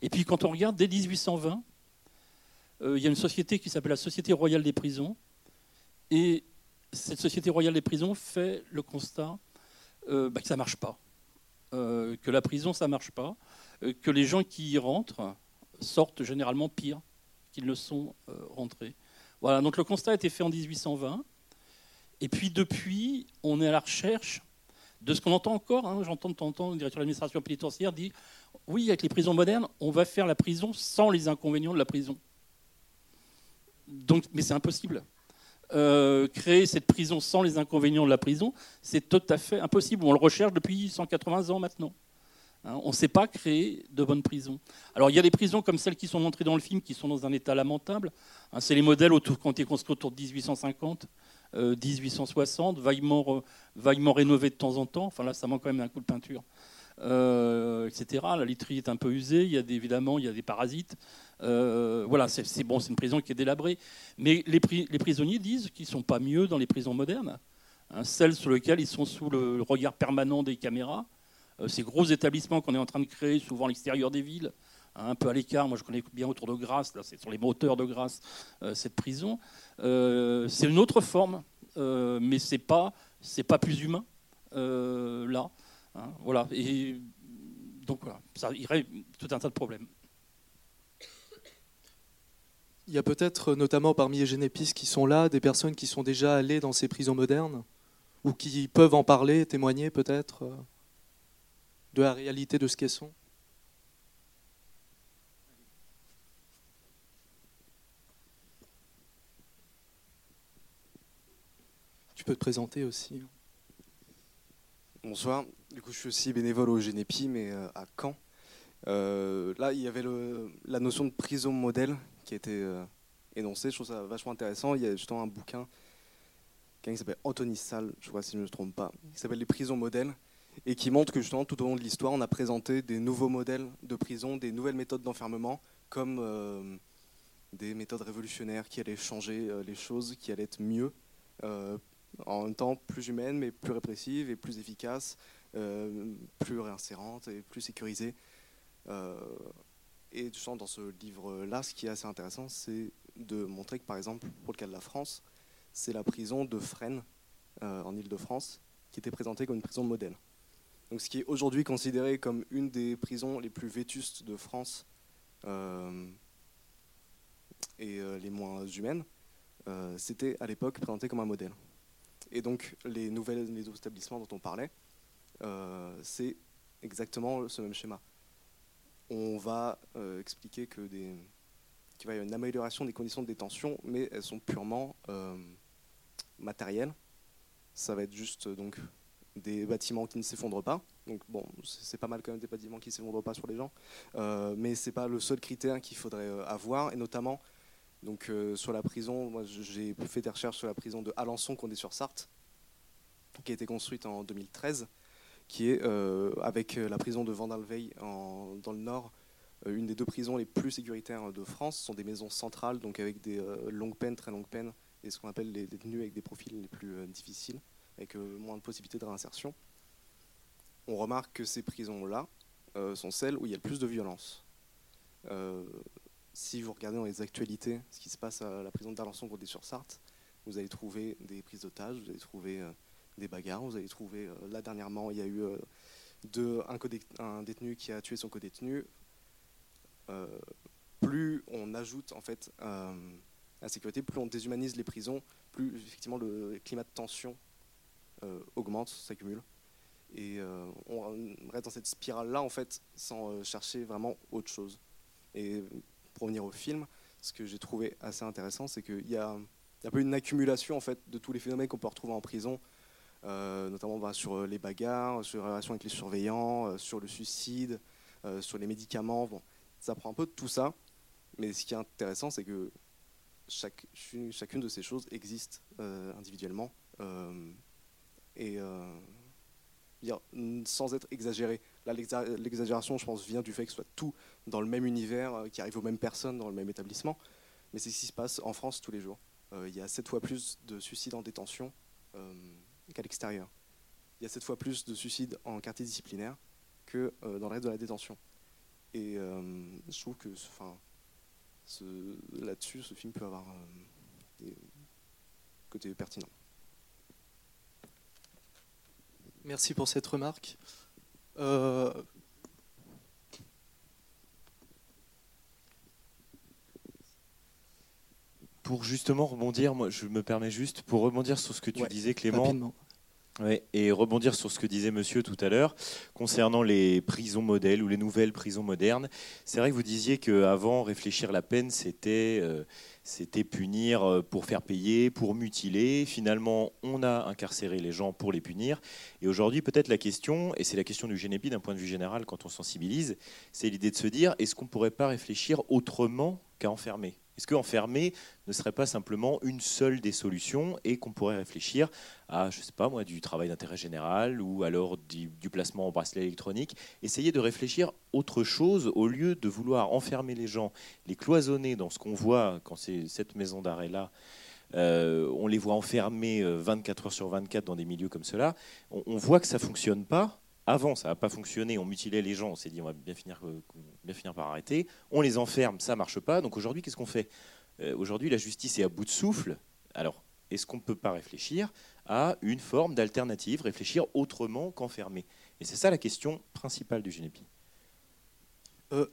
Speaker 3: Et puis quand on regarde, dès 1820, euh, il y a une société qui s'appelle la Société royale des prisons, et cette Société royale des prisons fait le constat euh, bah, que ça ne marche pas, euh, que la prison, ça ne marche pas, que les gens qui y rentrent sortent généralement pire qu'ils ne sont rentrés. Voilà, donc le constat a été fait en 1820. Et puis depuis, on est à la recherche De ce qu'on entend encore, hein, j'entends de temps en temps le directeur de l'administration pénitentiaire dit oui, avec les prisons modernes, on va faire la prison sans les inconvénients de la prison. Donc, mais c'est impossible. Euh, créer cette prison sans les inconvénients de la prison, c'est tout à fait impossible. On le recherche depuis 180 ans maintenant. Hein, on ne sait pas créer de bonnes prisons. Alors il y a des prisons comme celles qui sont montrées dans le film qui sont dans un état lamentable. Hein, c'est les modèles autour, qui ont été construits autour de 1850, 1860, vaillement, rénovés de temps en temps. Enfin là, ça manque quand même un coup de peinture. Euh, etc. La literie est un peu usée, il y a des, évidemment il y a des parasites. Euh, voilà, c'est bon, c'est une prison qui est délabrée. Mais les, prisonniers disent qu'ils ne sont pas mieux dans les prisons modernes, hein, celles sur lesquelles ils sont sous le regard permanent des caméras. Euh, ces gros établissements qu'on est en train de créer, souvent à l'extérieur des villes, hein, un peu à l'écart. Moi, je connais bien autour de Grasse, là, c'est sur les moteurs de Grasse, cette prison. c'est une autre forme, mais c'est pas, pas plus humain là. Hein, voilà. Et donc ça irait tout un tas de problèmes.
Speaker 1: Il y a peut-être, notamment parmi les génépistes qui sont là, des personnes qui sont déjà allées dans ces prisons modernes, ou qui peuvent en parler, témoigner peut-être euh, de la réalité de ce qu'elles sont. Tu peux te présenter aussi.
Speaker 10: Bonsoir. Du coup, je suis aussi bénévole au Génépi, mais euh, à Caen. Euh, là, il y avait la notion de prison modèle qui a été euh, énoncée. Je trouve ça vachement intéressant. Il y a justement un bouquin qui s'appelle Anthony Salle, je crois si je ne me trompe pas, qui s'appelle Les prisons modèles et qui montre que justement tout au long de l'histoire, on a présenté des nouveaux modèles de prison, des nouvelles méthodes d'enfermement, comme des méthodes révolutionnaires qui allaient changer les choses, qui allaient être mieux, en même temps plus humaine, mais plus répressive et plus efficace, euh, plus réinsérante et plus sécurisée. Euh, et dans ce livre-là, ce qui est assez intéressant, c'est de montrer que, par exemple, pour le cas de la France, c'est la prison de Fresnes, euh, en Ile-de-France, qui était présentée comme une prison modèle. Donc, ce qui est aujourd'hui considéré comme une des prisons les plus vétustes de France et les moins humaines, c'était à l'époque présenté comme un modèle. Et donc, les, nouvelles, les établissements dont on parlait, euh, c'est exactement ce même schéma. On va euh, expliquer qu'il y avoir une amélioration des conditions de détention, mais elles sont purement euh, matérielles. Ça va être juste donc des bâtiments qui ne s'effondrent pas. Donc bon, c'est pas mal quand même des bâtiments qui ne s'effondrent pas sur les gens, mais c'est pas le seul critère qu'il faudrait avoir, et notamment donc euh, sur la prison, moi j'ai fait des recherches sur la prison de Alençon, qu'on est sur Sarthe, qui a été construite en 2013, qui est euh, avec euh, la prison de Vandalveil dans le nord, une des deux prisons les plus sécuritaires de France. Ce sont des maisons centrales, donc avec des longues peines, très longues peines, et ce qu'on appelle les détenus avec des profils les plus difficiles, avec moins de possibilités de réinsertion. On remarque que ces prisons-là sont celles où il y a le plus de violence si vous regardez dans les actualités ce qui se passe à la prison d'Alençon sur sarthe vous allez trouver des prises d'otages, vous allez trouver euh, des bagarres, vous allez trouver, euh, là dernièrement, il y a eu euh, un, détenu qui a tué son co-détenu. plus on ajoute en fait la sécurité, plus on déshumanise les prisons, plus effectivement le climat de tension augmente, s'accumule. Et on reste dans cette spirale-là en fait sans chercher vraiment autre chose. Et pour revenir au film, ce que j'ai trouvé assez intéressant, c'est qu'il y a un peu une accumulation en fait, de tous les phénomènes qu'on peut retrouver en prison, euh, notamment bah, sur les bagarres, sur les relations avec les surveillants, euh, sur le suicide, euh, sur les médicaments. Ça prend un peu de tout ça, mais ce qui est intéressant, c'est que chaque, chacune de ces choses existe individuellement et sans être exagéré. Là, l'exagération, je pense, vient du fait que ce soit tout dans le même univers, euh, qui arrive aux mêmes personnes, dans le même établissement. Mais c'est ce qui se passe en France tous les jours. Euh, il y a sept fois plus de suicides en détention euh, qu'à l'extérieur. Il y a sept fois plus de suicides en quartier disciplinaire que dans le reste de la détention. Et je trouve que enfin, là-dessus, ce film peut avoir des côtés pertinents.
Speaker 1: Merci pour cette remarque. Euh,
Speaker 6: pour justement rebondir, moi je me permets juste, pour rebondir sur ce que tu disais Clément, Et rebondir sur ce que disait monsieur tout à l'heure concernant les prisons modèles ou les nouvelles prisons modernes. C'est vrai que vous disiez qu'avant, réfléchir la peine, c'était euh, punir euh, pour faire payer, pour mutiler. Finalement, on a incarcéré les gens pour les punir. Et aujourd'hui, peut-être la question, et c'est la question du Génépi d'un point de vue général quand on sensibilise, c'est l'idée de se dire est-ce qu'on ne pourrait pas réfléchir autrement qu'à enfermer? Est-ce qu'enfermer ne serait pas simplement une seule des solutions et qu'on pourrait réfléchir à, je sais pas moi, du travail d'intérêt général ou alors du, placement en bracelet électronique Essayer de réfléchir autre chose au lieu de vouloir enfermer les gens, les cloisonner dans ce qu'on voit quand c'est cette maison d'arrêt-là. Euh, on les voit enfermés 24 euh, heures sur 24 dans des milieux comme cela. On, voit que ça fonctionne pas avant, ça n'a pas fonctionné, on mutilait les gens, on s'est dit on va bien finir, euh, bien finir par arrêter. On les enferme, ça ne marche pas. Donc aujourd'hui, qu'est-ce qu'on fait? Euh, Aujourd'hui, la justice est à bout de souffle. Alors, est-ce qu'on ne peut pas réfléchir à une forme d'alternative, réfléchir autrement qu'enfermer? Et c'est ça la question principale du GNEPI.
Speaker 1: Euh,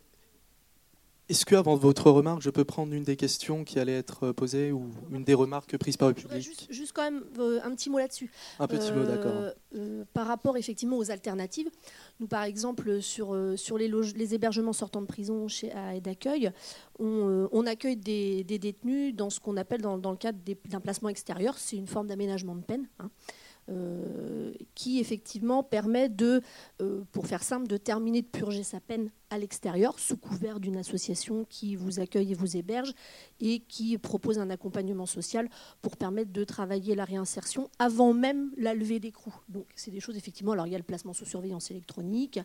Speaker 1: est-ce que, avant votre remarque, je peux prendre une des questions qui allait être posée ou une des remarques prises par le public
Speaker 2: juste, quand même euh, un petit mot là-dessus.
Speaker 1: Un petit mot, d'accord. Euh,
Speaker 2: euh, par rapport effectivement aux alternatives, nous par exemple sur, sur les, les hébergements sortant de prison chez, à d'accueil, on, on, accueille des, détenus dans ce qu'on appelle dans, dans le cadre d'un placement extérieur. C'est une forme d'aménagement de peine. Hein. Euh, qui effectivement permet de, euh, pour faire simple, de terminer de purger sa peine à l'extérieur, sous couvert d'une association qui vous accueille et vous héberge et qui propose un accompagnement social pour permettre de travailler la réinsertion avant même la levée d'écrou. Donc c'est des choses effectivement. Alors il y a le placement sous surveillance électronique,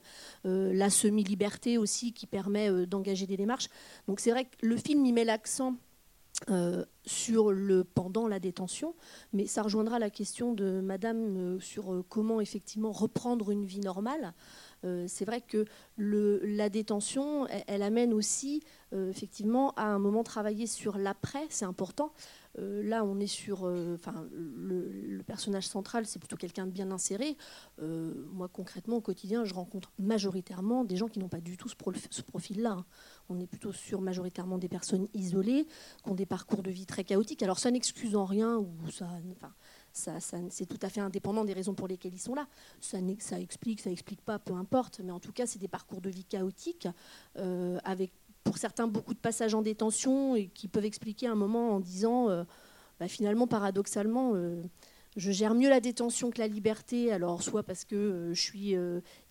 Speaker 2: euh, la semi-liberté aussi qui permet d'engager des démarches. Donc c'est vrai que le film y met l'accent euh, sur le pendant la détention, mais ça rejoindra la question de Madame euh, sur euh, comment effectivement reprendre une vie normale. c'est vrai que la détention, elle, amène aussi effectivement à un moment travailler sur l'après, c'est important. Euh, là, on est sur. Euh, enfin, le, personnage central, c'est plutôt quelqu'un de bien inséré. Euh, moi, concrètement, au quotidien, je rencontre majoritairement des gens qui n'ont pas du tout ce, profil-là. Hein. On est plutôt sur majoritairement des personnes isolées, qui ont des parcours de vie très chaotiques. Alors, ça n'excuse en rien, ou ça. ça, c'est tout à fait indépendant des raisons pour lesquelles ils sont là. Ça, ça explique, ça explique pas, peu importe. Mais en tout cas, c'est des parcours de vie chaotiques, avec pour certains beaucoup de passages en détention et qui peuvent expliquer un moment en disant euh, bah, finalement paradoxalement euh, je gère mieux la détention que la liberté, alors soit parce que euh, je suis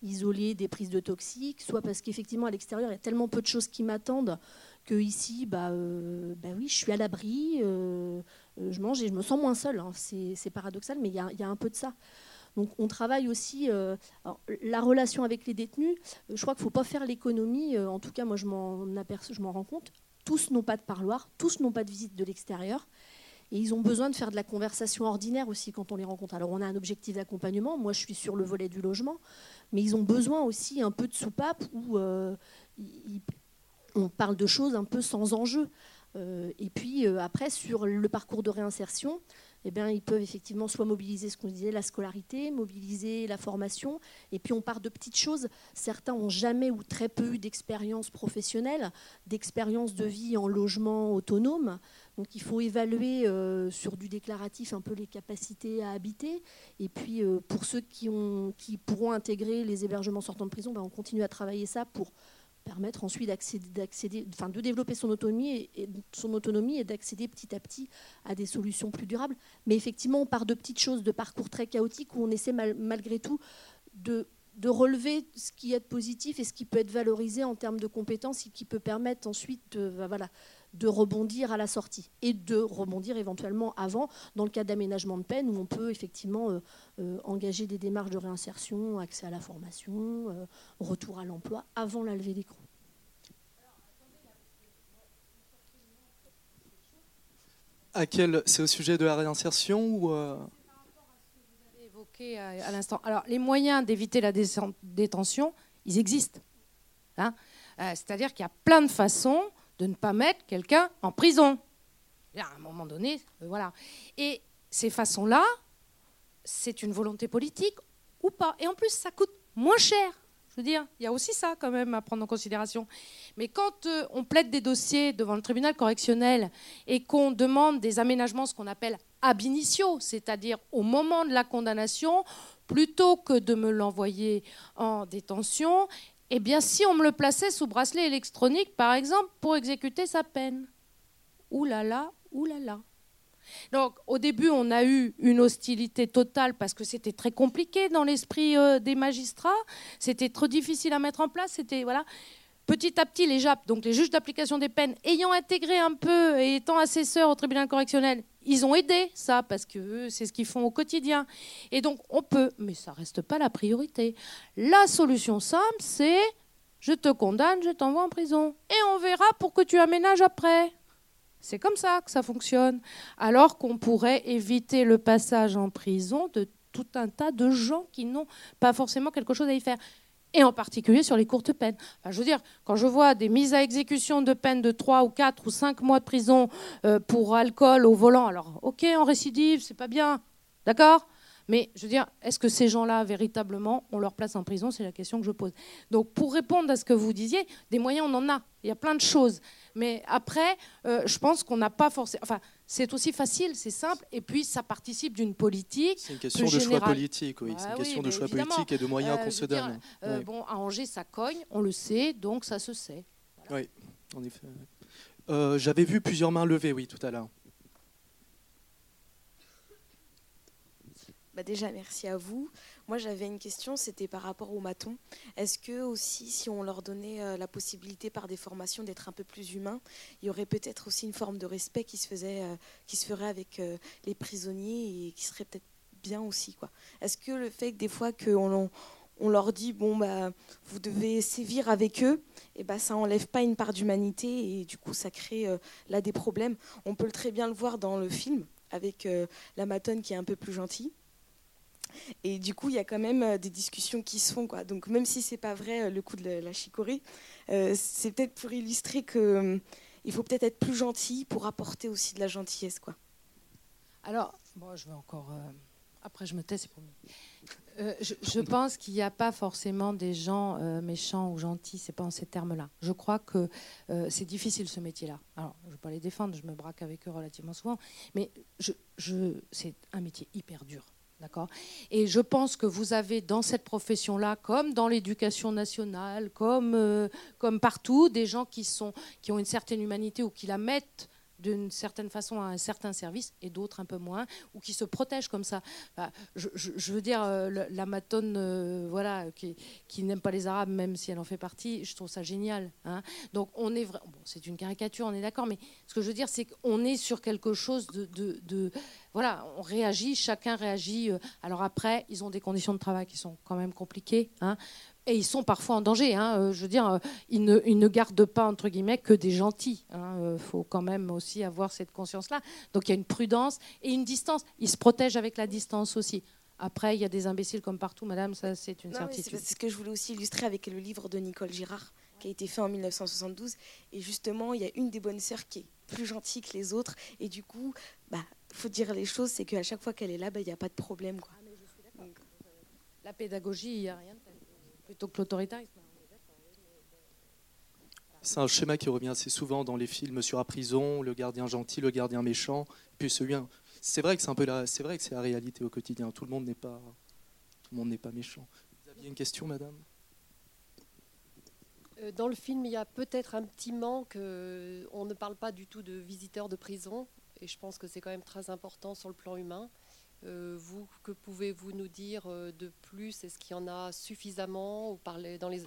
Speaker 2: isolée des prises de toxiques, soit parce qu'effectivement à l'extérieur il y a tellement peu de choses qui m'attendent que ici bah, bah oui je suis à l'abri, je mange et je me sens moins seule. Hein. C'est paradoxal mais il y, y a, un peu de ça. Donc on travaille aussi euh, la relation avec les détenus. Euh, je crois qu'il ne faut pas faire l'économie, euh, en tout cas moi je m'en je m'en rends compte. Tous n'ont pas de parloir, tous n'ont pas de visite de l'extérieur. Et ils ont besoin de faire de la conversation ordinaire aussi quand on les rencontre. Alors on a un objectif d'accompagnement, moi je suis sur le volet du logement, mais ils ont besoin aussi un peu de soupape où on parle de choses un peu sans enjeu. et puis après, sur le parcours de réinsertion, eh bien, ils peuvent effectivement soit mobiliser ce qu'on disait, la scolarité, mobiliser la formation, et puis on part de petites choses. Certains ont jamais ou très peu eu d'expérience professionnelle, d'expérience de vie en logement autonome. Donc il faut évaluer euh, sur du déclaratif un peu les capacités à habiter. Et puis euh, pour ceux qui, ont, qui pourront intégrer les hébergements sortant de prison, ben, on continue à travailler ça pour permettre ensuite d'accéder, enfin, de développer son autonomie et, son autonomie et d'accéder petit à petit à des solutions plus durables. Mais effectivement, on part de petites choses, de parcours très chaotiques où on essaie malgré tout de, de, relever ce qui est positif et ce qui peut être valorisé en termes de compétences et qui peut permettre ensuite de, bah, voilà, de rebondir à la sortie et de rebondir éventuellement avant dans le cas d'aménagement de peine où on peut effectivement euh, euh, engager des démarches de réinsertion, accès à la formation, euh, retour à l'emploi avant la levée d'écrou.
Speaker 1: À quel c'est au sujet de la réinsertion ou
Speaker 4: évoqué à, l'instant. Alors les moyens d'éviter la détention, ils existent. Hein C'est-à-dire qu'il y a plein de façons de ne pas mettre quelqu'un en prison. à un moment donné, euh, voilà. Et ces façons-là, c'est une volonté politique ou pas. Et en plus, ça coûte moins cher. Je veux dire, il y a aussi ça quand même à prendre en considération. Mais quand euh, on plaide des dossiers devant le tribunal correctionnel et qu'on demande des aménagements, ce qu'on appelle ab initio, c'est-à-dire au moment de la condamnation, plutôt que de me l'envoyer en détention, eh bien, si on me le plaçait sous bracelet électronique, par exemple, pour exécuter sa peine. Ouh là là, ouh là là. Donc, au début, on a eu une hostilité totale parce que c'était très compliqué dans l'esprit euh, des magistrats. C'était trop difficile à mettre en place. C'était voilà. Petit à petit, les JAP, donc les juges d'application des peines, ayant intégré un peu et étant assesseurs au tribunal correctionnel, ils ont aidé ça parce que c'est ce qu'ils font au quotidien. Et donc, on peut, mais ça reste pas la priorité. La solution simple, c'est je te condamne, je t'envoie en prison, et on verra pour que tu aménages après. C'est comme ça que ça fonctionne. Alors qu'on pourrait éviter le passage en prison de tout un tas de gens qui n'ont pas forcément quelque chose à y faire. Et en particulier sur les courtes peines. je veux dire, quand je vois des mises à exécution de peines de 3 ou 4 ou 5 mois de prison euh, pour alcool au volant, alors ok, en récidive, c'est pas bien, d'accord? Mais je veux dire, est-ce que ces gens-là, véritablement, on leur place en prison? C'est la question que je pose. Donc, pour répondre à ce que vous disiez, des moyens, on en a. Il y a plein de choses. Mais après, euh, je pense qu'on n'a pas forcément. Enfin, c'est aussi facile, c'est simple, et puis ça participe d'une politique.
Speaker 1: C'est une question de choix politique, oui. c'est une bah question de choix politique et de moyens
Speaker 4: euh,
Speaker 1: qu'on se donne.
Speaker 4: Euh, bon, à Angers, ça cogne, on le sait, donc ça se sait.
Speaker 1: Oui, en effet. J'avais vu plusieurs mains levées, oui, tout à l'heure.
Speaker 11: Bah déjà, merci à vous. Moi, j'avais une question, c'était par rapport aux matons. Est-ce que aussi, si on leur donnait euh, la possibilité par des formations d'être un peu plus humains, il y aurait peut-être aussi une forme de respect qui se, faisait, euh, qui se ferait avec euh, les prisonniers et qui serait peut-être bien aussi quoi. Est-ce que le fait que des fois qu'on on leur dit bon bah vous devez sévir avec eux et bah ça enlève pas une part d'humanité et du coup ça crée là des problèmes on peut très bien le voir dans le film avec la matonne qui est un peu plus gentille et du coup, il y a quand même euh, des discussions qui se font. Quoi. Donc même si c'est pas vrai euh, le coup de la chicorée, euh, c'est peut-être pour illustrer qu'il il faut peut-être être plus gentil pour apporter aussi de la gentillesse. Quoi.
Speaker 4: Alors, moi, je vais encore. Après, je me tais, c'est pour je, pense qu'il n'y a pas forcément des gens méchants ou gentils, c'est pas en ces termes-là. Je crois que c'est difficile ce métier-là. Alors, je ne vais pas les défendre, je me braque avec eux relativement souvent, mais je, je, c'est un métier hyper dur. D'accord. Et je pense que vous avez dans cette profession-là, comme dans l'éducation nationale, comme, euh, comme partout, des gens qui, sont, qui ont une certaine humanité ou qui la mettent d'une certaine façon à un certain service et d'autres un peu moins, ou qui se protègent comme ça. je, veux dire, euh, la matonne euh, voilà, qui, n'aime pas les Arabes, même si elle en fait partie, je trouve ça génial. Hein. Donc on est c'est une caricature, on est d'accord, mais ce que je veux dire, c'est qu'on est sur quelque chose de, de, voilà, on réagit, chacun réagit. Euh. Alors après, ils ont des conditions de travail qui sont quand même compliquées. Hein et ils sont parfois en danger. Hein. Euh, je veux dire, euh, ils ne, ils ne, gardent pas, entre guillemets, que des gentils. Il hein. euh, faut quand même aussi avoir cette conscience-là. Donc il y a une prudence et une distance. Ils se protègent avec la distance aussi. Après, il y a des imbéciles comme partout, madame, ça c'est une certitude.
Speaker 11: C'est ce que je voulais aussi illustrer avec le livre de Nicole Girard, qui a été fait en 1972. Et justement, il y a une des bonnes sœurs qui est plus gentille que les autres. Et du coup, il bah, faut dire les choses, c'est qu'à chaque fois qu'elle est là, bah, il n'y a pas de problème. Quoi.
Speaker 4: Ah, la pédagogie, il n'y a rien de plutôt que l'autoritarisme.
Speaker 1: C'est un schéma qui revient assez souvent dans les films sur la prison, le gardien gentil, le gardien méchant, puis celui. C'est vrai que c'est un peu la, c'est vrai que c'est la réalité au quotidien. Tout le monde n'est pas, tout le monde n'est pas méchant. Vous aviez une question, madame?
Speaker 12: Euh, Dans le film, il y a peut-être un petit manque. Euh, on ne parle pas du tout de visiteurs de prison, et je pense que c'est quand même très important sur le plan humain. Euh, vous, que pouvez-vous nous dire euh, de plus? Est-ce qu'il y en a suffisamment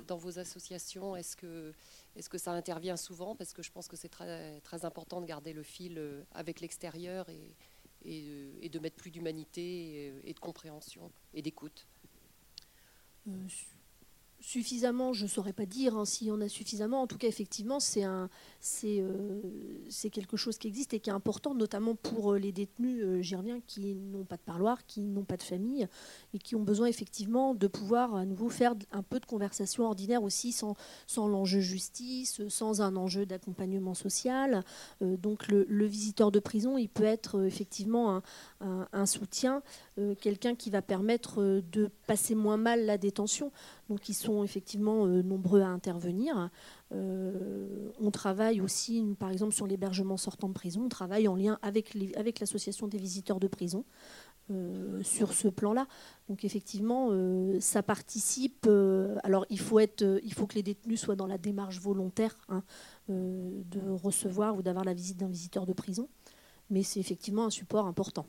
Speaker 12: dans vos associations Est-ce que, est que ça intervient souvent? Parce que je pense que c'est très, très important de garder le fil euh, avec l'extérieur et, et, de mettre plus d'humanité et, de compréhension et d'écoute.
Speaker 2: Suffisamment, je ne saurais pas dire hein, s'il y en a suffisamment. En tout cas, effectivement, euh, c'est quelque chose qui existe et qui est important, notamment pour euh, les détenus euh, qui n'ont pas de parloir, qui n'ont pas de famille et qui ont besoin effectivement de pouvoir à nouveau faire un peu de conversation ordinaire aussi, sans, l'enjeu justice, sans un enjeu d'accompagnement social. Euh, donc, le, visiteur de prison, il peut être effectivement un soutien, quelqu'un qui va permettre de passer moins mal la détention. Donc, il sont effectivement nombreux à intervenir. on travaille aussi, par exemple, sur l'hébergement sortant de prison. On travaille en lien avec l'association des visiteurs de prison. Euh, sur ce plan-là. Donc effectivement, euh, ça participe. Euh, alors il faut, être, il faut que les détenus soient dans la démarche volontaire hein, de recevoir ou d'avoir la visite d'un visiteur de prison, mais c'est effectivement un support important.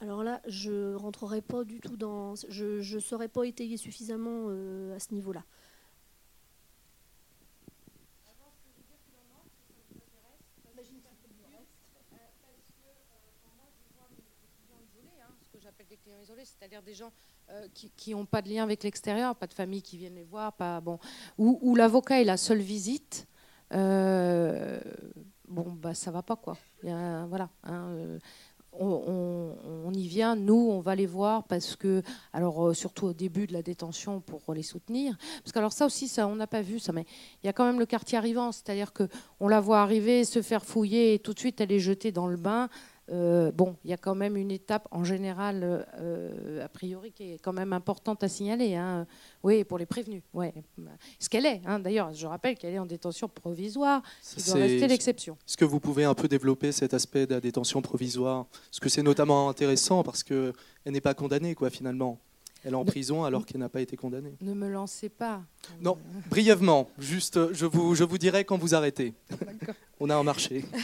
Speaker 2: Alors là, je ne rentrerai pas du tout dans. Je ne saurais pas étayer suffisamment à ce niveau-là.
Speaker 4: c'est-à-dire des gens euh, qui n'ont pas de lien avec l'extérieur, pas de famille qui viennent les voir, pas bon, où, l'avocat est la seule visite. Euh, bon, bah ça va pas quoi. voilà. Hein, euh, on, y vient, nous, on va les voir parce que, alors surtout au début de la détention pour les soutenir, parce que alors ça aussi, ça, on n'a pas vu ça, mais il y a quand même le quartier arrivant, c'est-à-dire que on la voit arriver, se faire fouiller, et tout de suite elle est jetée dans le bain. Euh, bon, il y a quand même une étape en général, euh, a priori, qui est quand même importante à signaler. Hein. Oui, pour les prévenus. Ouais. Ce qu'elle est, hein. d'ailleurs, je rappelle qu'elle est en détention provisoire, qui doit rester l'exception.
Speaker 1: Est-ce que vous pouvez un peu développer cet aspect de la détention provisoire? Parce que c'est notamment intéressant parce qu'elle n'est pas condamnée, quoi, finalement. Elle est en prison alors qu'elle n'a pas été condamnée.
Speaker 4: Ne me lancez pas.
Speaker 1: Non, brièvement, juste, je vous, je vous dirai quand vous arrêtez. On a un marché.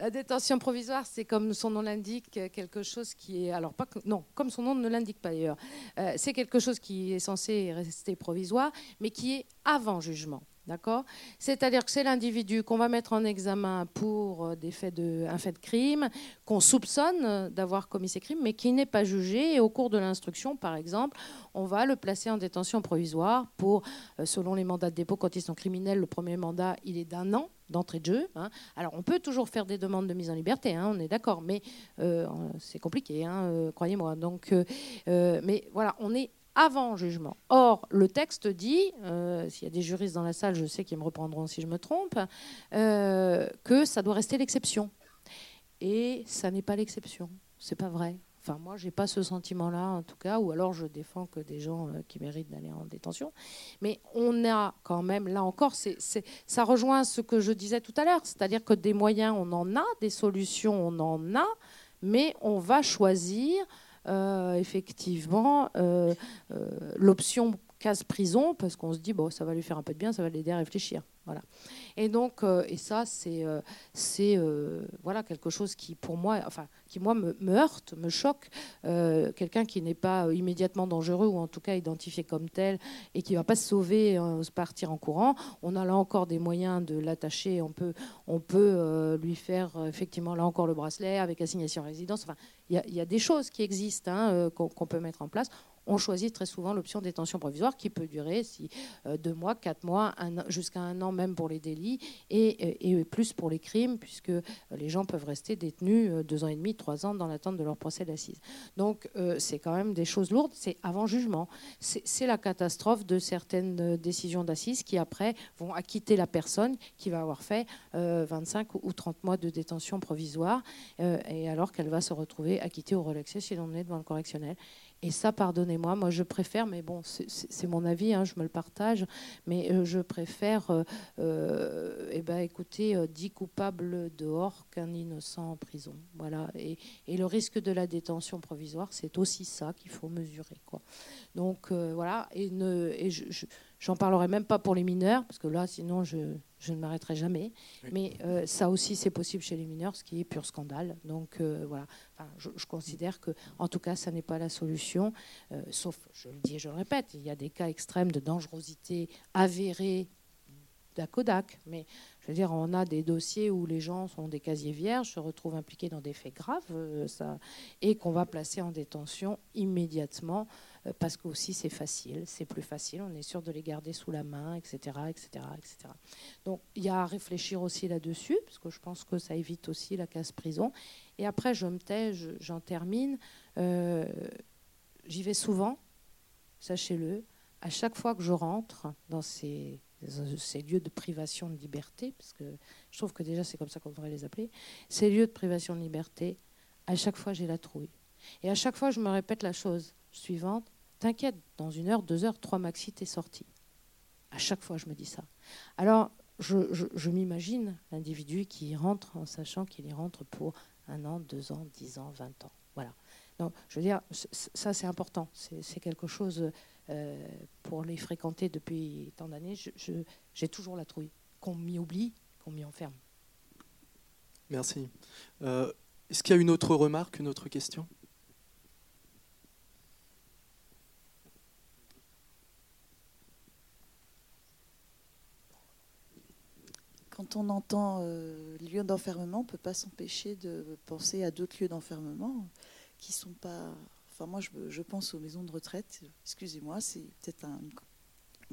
Speaker 4: La détention provisoire, c'est comme son nom l'indique, quelque chose qui est. Alors, pas non, comme son nom ne l'indique pas d'ailleurs. Euh, c'est quelque chose qui est censé rester provisoire, mais qui est avant jugement. D'accord? C'est-à-dire que c'est l'individu qu'on va mettre en examen pour euh, des faits de, un fait de crime, qu'on soupçonne d'avoir commis ces crimes, mais qui n'est pas jugé. Et au cours de l'instruction, par exemple, on va le placer en détention provisoire pour, euh, selon les mandats de dépôt, quand ils sont criminels, le premier mandat, il est d'un an d'entrée de jeu. Hein. Alors, on peut toujours faire des demandes de mise en liberté, hein, on est d'accord, mais euh, c'est compliqué, hein, croyez-moi. Donc, mais voilà, on est avant jugement. Or, le texte dit, euh, s'il y a des juristes dans la salle, je sais qu'ils me reprendront si je me trompe, euh, que ça doit rester l'exception. Et ça n'est pas l'exception. C'est pas vrai. Enfin, moi, j'ai pas ce sentiment-là, en tout cas, ou alors je défends que des gens euh, qui méritent d'aller en détention. Mais on a quand même, là encore, ça rejoint ce que je disais tout à l'heure, c'est-à-dire que des moyens, on en a, des solutions, on en a, mais on va choisir euh, effectivement euh, l'option case prison parce qu'on se dit bon ça va lui faire un peu de bien, ça va l'aider à réfléchir. Et donc et ça c'est c'est voilà quelque chose qui pour moi enfin qui moi me, heurte, me choque. Quelqu'un qui n'est pas immédiatement dangereux ou en tout cas identifié comme tel et qui va pas se sauver, partir en courant. On a là encore des moyens de l'attacher. On peut on peut lui faire effectivement là encore le bracelet avec assignation résidence. Enfin il y, a des choses qui existent, hein, euh, qu'on peut mettre en place. On choisit très souvent l'option détention provisoire qui peut durer si, euh, deux mois, quatre mois, jusqu'à un an même pour les délits et, plus pour les crimes, puisque les gens peuvent rester détenus euh, deux ans et demi, trois ans dans l'attente de leur procès d'assises. Donc c'est quand même des choses lourdes, c'est avant jugement. C'est la catastrophe de certaines décisions d'assises qui après vont acquitter la personne qui va avoir fait 25 ou 30 mois de détention provisoire et alors qu'elle va se retrouver acquitté ou relaxé si l'on est devant le correctionnel. Et ça, pardonnez-moi, moi je préfère, mais bon, c'est mon avis, hein, je me le partage, mais euh, je préfère, euh, euh, eh ben, écoutez, 10 coupables dehors qu'un innocent en prison. Voilà. Et, et, le risque de la détention provisoire, c'est aussi ça qu'il faut mesurer. Quoi. Donc voilà, et, ne, et je J'en parlerai même pas pour les mineurs, parce que là, sinon, je, ne m'arrêterai jamais. Mais euh, ça aussi, c'est possible chez les mineurs, ce qui est pur scandale. Donc euh, voilà, je, considère que, en tout cas, ça n'est pas la solution. Euh, sauf, je le dis et je le répète, il y a des cas extrêmes de dangerosité avérée d'Akodak. Mais je veux dire, on a des dossiers où les gens sont des casiers vierges, se retrouvent impliqués dans des faits graves, ça, et qu'on va placer en détention immédiatement parce que aussi c'est facile, c'est plus facile, on est sûr de les garder sous la main, etc., etc., etc. Donc il y a à réfléchir aussi là-dessus, parce que je pense que ça évite aussi la casse prison. Et après, je me tais, j'en termine. Euh, j'y vais souvent, sachez-le. À chaque fois que je rentre dans ces lieux de privation de liberté, parce que je trouve que déjà c'est comme ça qu'on devrait les appeler, ces lieux de privation de liberté, à chaque fois j'ai la trouille. Et à chaque fois je me répète la chose suivante, t'inquiète, dans une heure, deux heures, trois maxi, t'es sorti. À chaque fois, je me dis ça. Alors, je, m'imagine l'individu qui rentre en sachant qu'il y rentre pour un an, deux ans, dix ans, vingt ans. Voilà. Donc, je veux dire, ça, c'est important. C'est quelque chose euh, pour les fréquenter depuis tant d'années. J'ai toujours la trouille qu'on m'y oublie, qu'on m'y enferme.
Speaker 1: Merci. Euh, est-ce qu'il y a une autre remarque, une autre question?
Speaker 13: Quand on entend euh, lieu d'enfermement, on ne peut pas s'empêcher de penser à d'autres lieux d'enfermement qui sont pas. Enfin, moi, je, pense aux maisons de retraite. Excusez-moi, c'est peut-être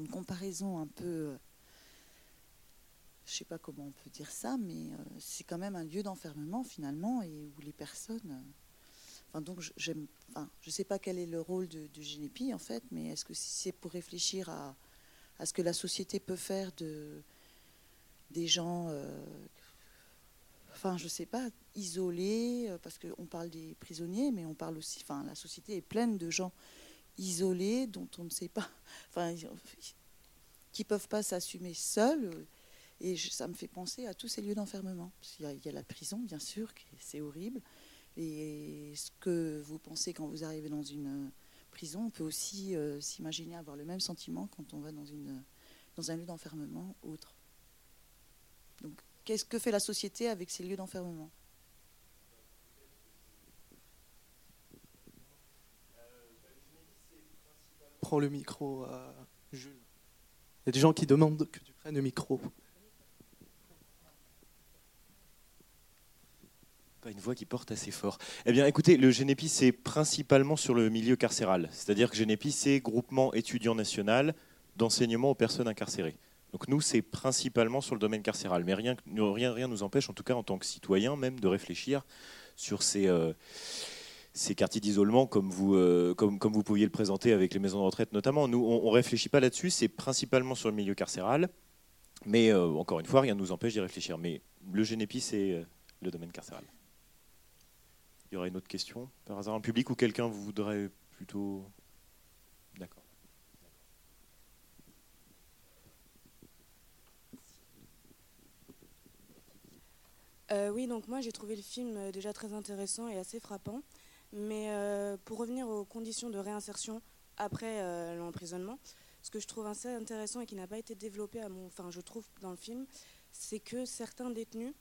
Speaker 13: une comparaison un peu. Je ne sais pas comment on peut dire ça, mais euh, c'est quand même un lieu d'enfermement finalement et où les personnes. Euh, enfin, donc, je ne sais pas quel est le rôle du Génépi en fait, mais est-ce que c'est pour réfléchir à, à ce que la société peut faire de des gens, euh, enfin, je sais pas, isolés, euh, parce qu'on parle des prisonniers, mais on parle aussi, enfin, la société est pleine de gens isolés dont on ne sait pas, enfin, qui peuvent pas s'assumer seuls. Et ça me fait penser à tous ces lieux d'enfermement. Il, y a la prison, bien sûr, c'est horrible. Et ce que vous pensez quand vous arrivez dans une prison, on peut aussi euh, s'imaginer avoir le même sentiment quand on va dans, une, dans un lieu d'enfermement autre. Donc, qu'est-ce que fait la société avec ces lieux d'enfermement?
Speaker 1: Prends le micro, euh, Jules. Il y a des gens qui demandent que tu prennes le micro.
Speaker 6: Pas une voix qui porte assez fort. Eh bien, écoutez, le Génépi, c'est principalement sur le milieu carcéral. C'est-à-dire que Génépi, c'est groupement étudiant national d'enseignement aux personnes incarcérées. Donc nous, c'est principalement sur le domaine carcéral. Mais rien rien, rien nous empêche, en tout cas en tant que citoyen même, de réfléchir sur ces, euh, ces quartiers d'isolement comme vous, euh, comme, vous pouviez le présenter avec les maisons de retraite notamment. Nous, on ne réfléchit pas là-dessus, c'est principalement sur le milieu carcéral. Mais euh, encore une fois, rien ne nous empêche d'y réfléchir. Mais le Génépi, c'est le domaine carcéral. Il y aurait une autre question par hasard, un public ou quelqu'un vous voudrait plutôt... D'accord.
Speaker 14: Euh, oui, donc moi j'ai trouvé le film euh, déjà très intéressant et assez frappant. Mais euh, pour revenir aux conditions de réinsertion après l'emprisonnement, ce que je trouve assez intéressant et qui n'a pas été développé, à mon, enfin je trouve dans le film, c'est que certains détenus,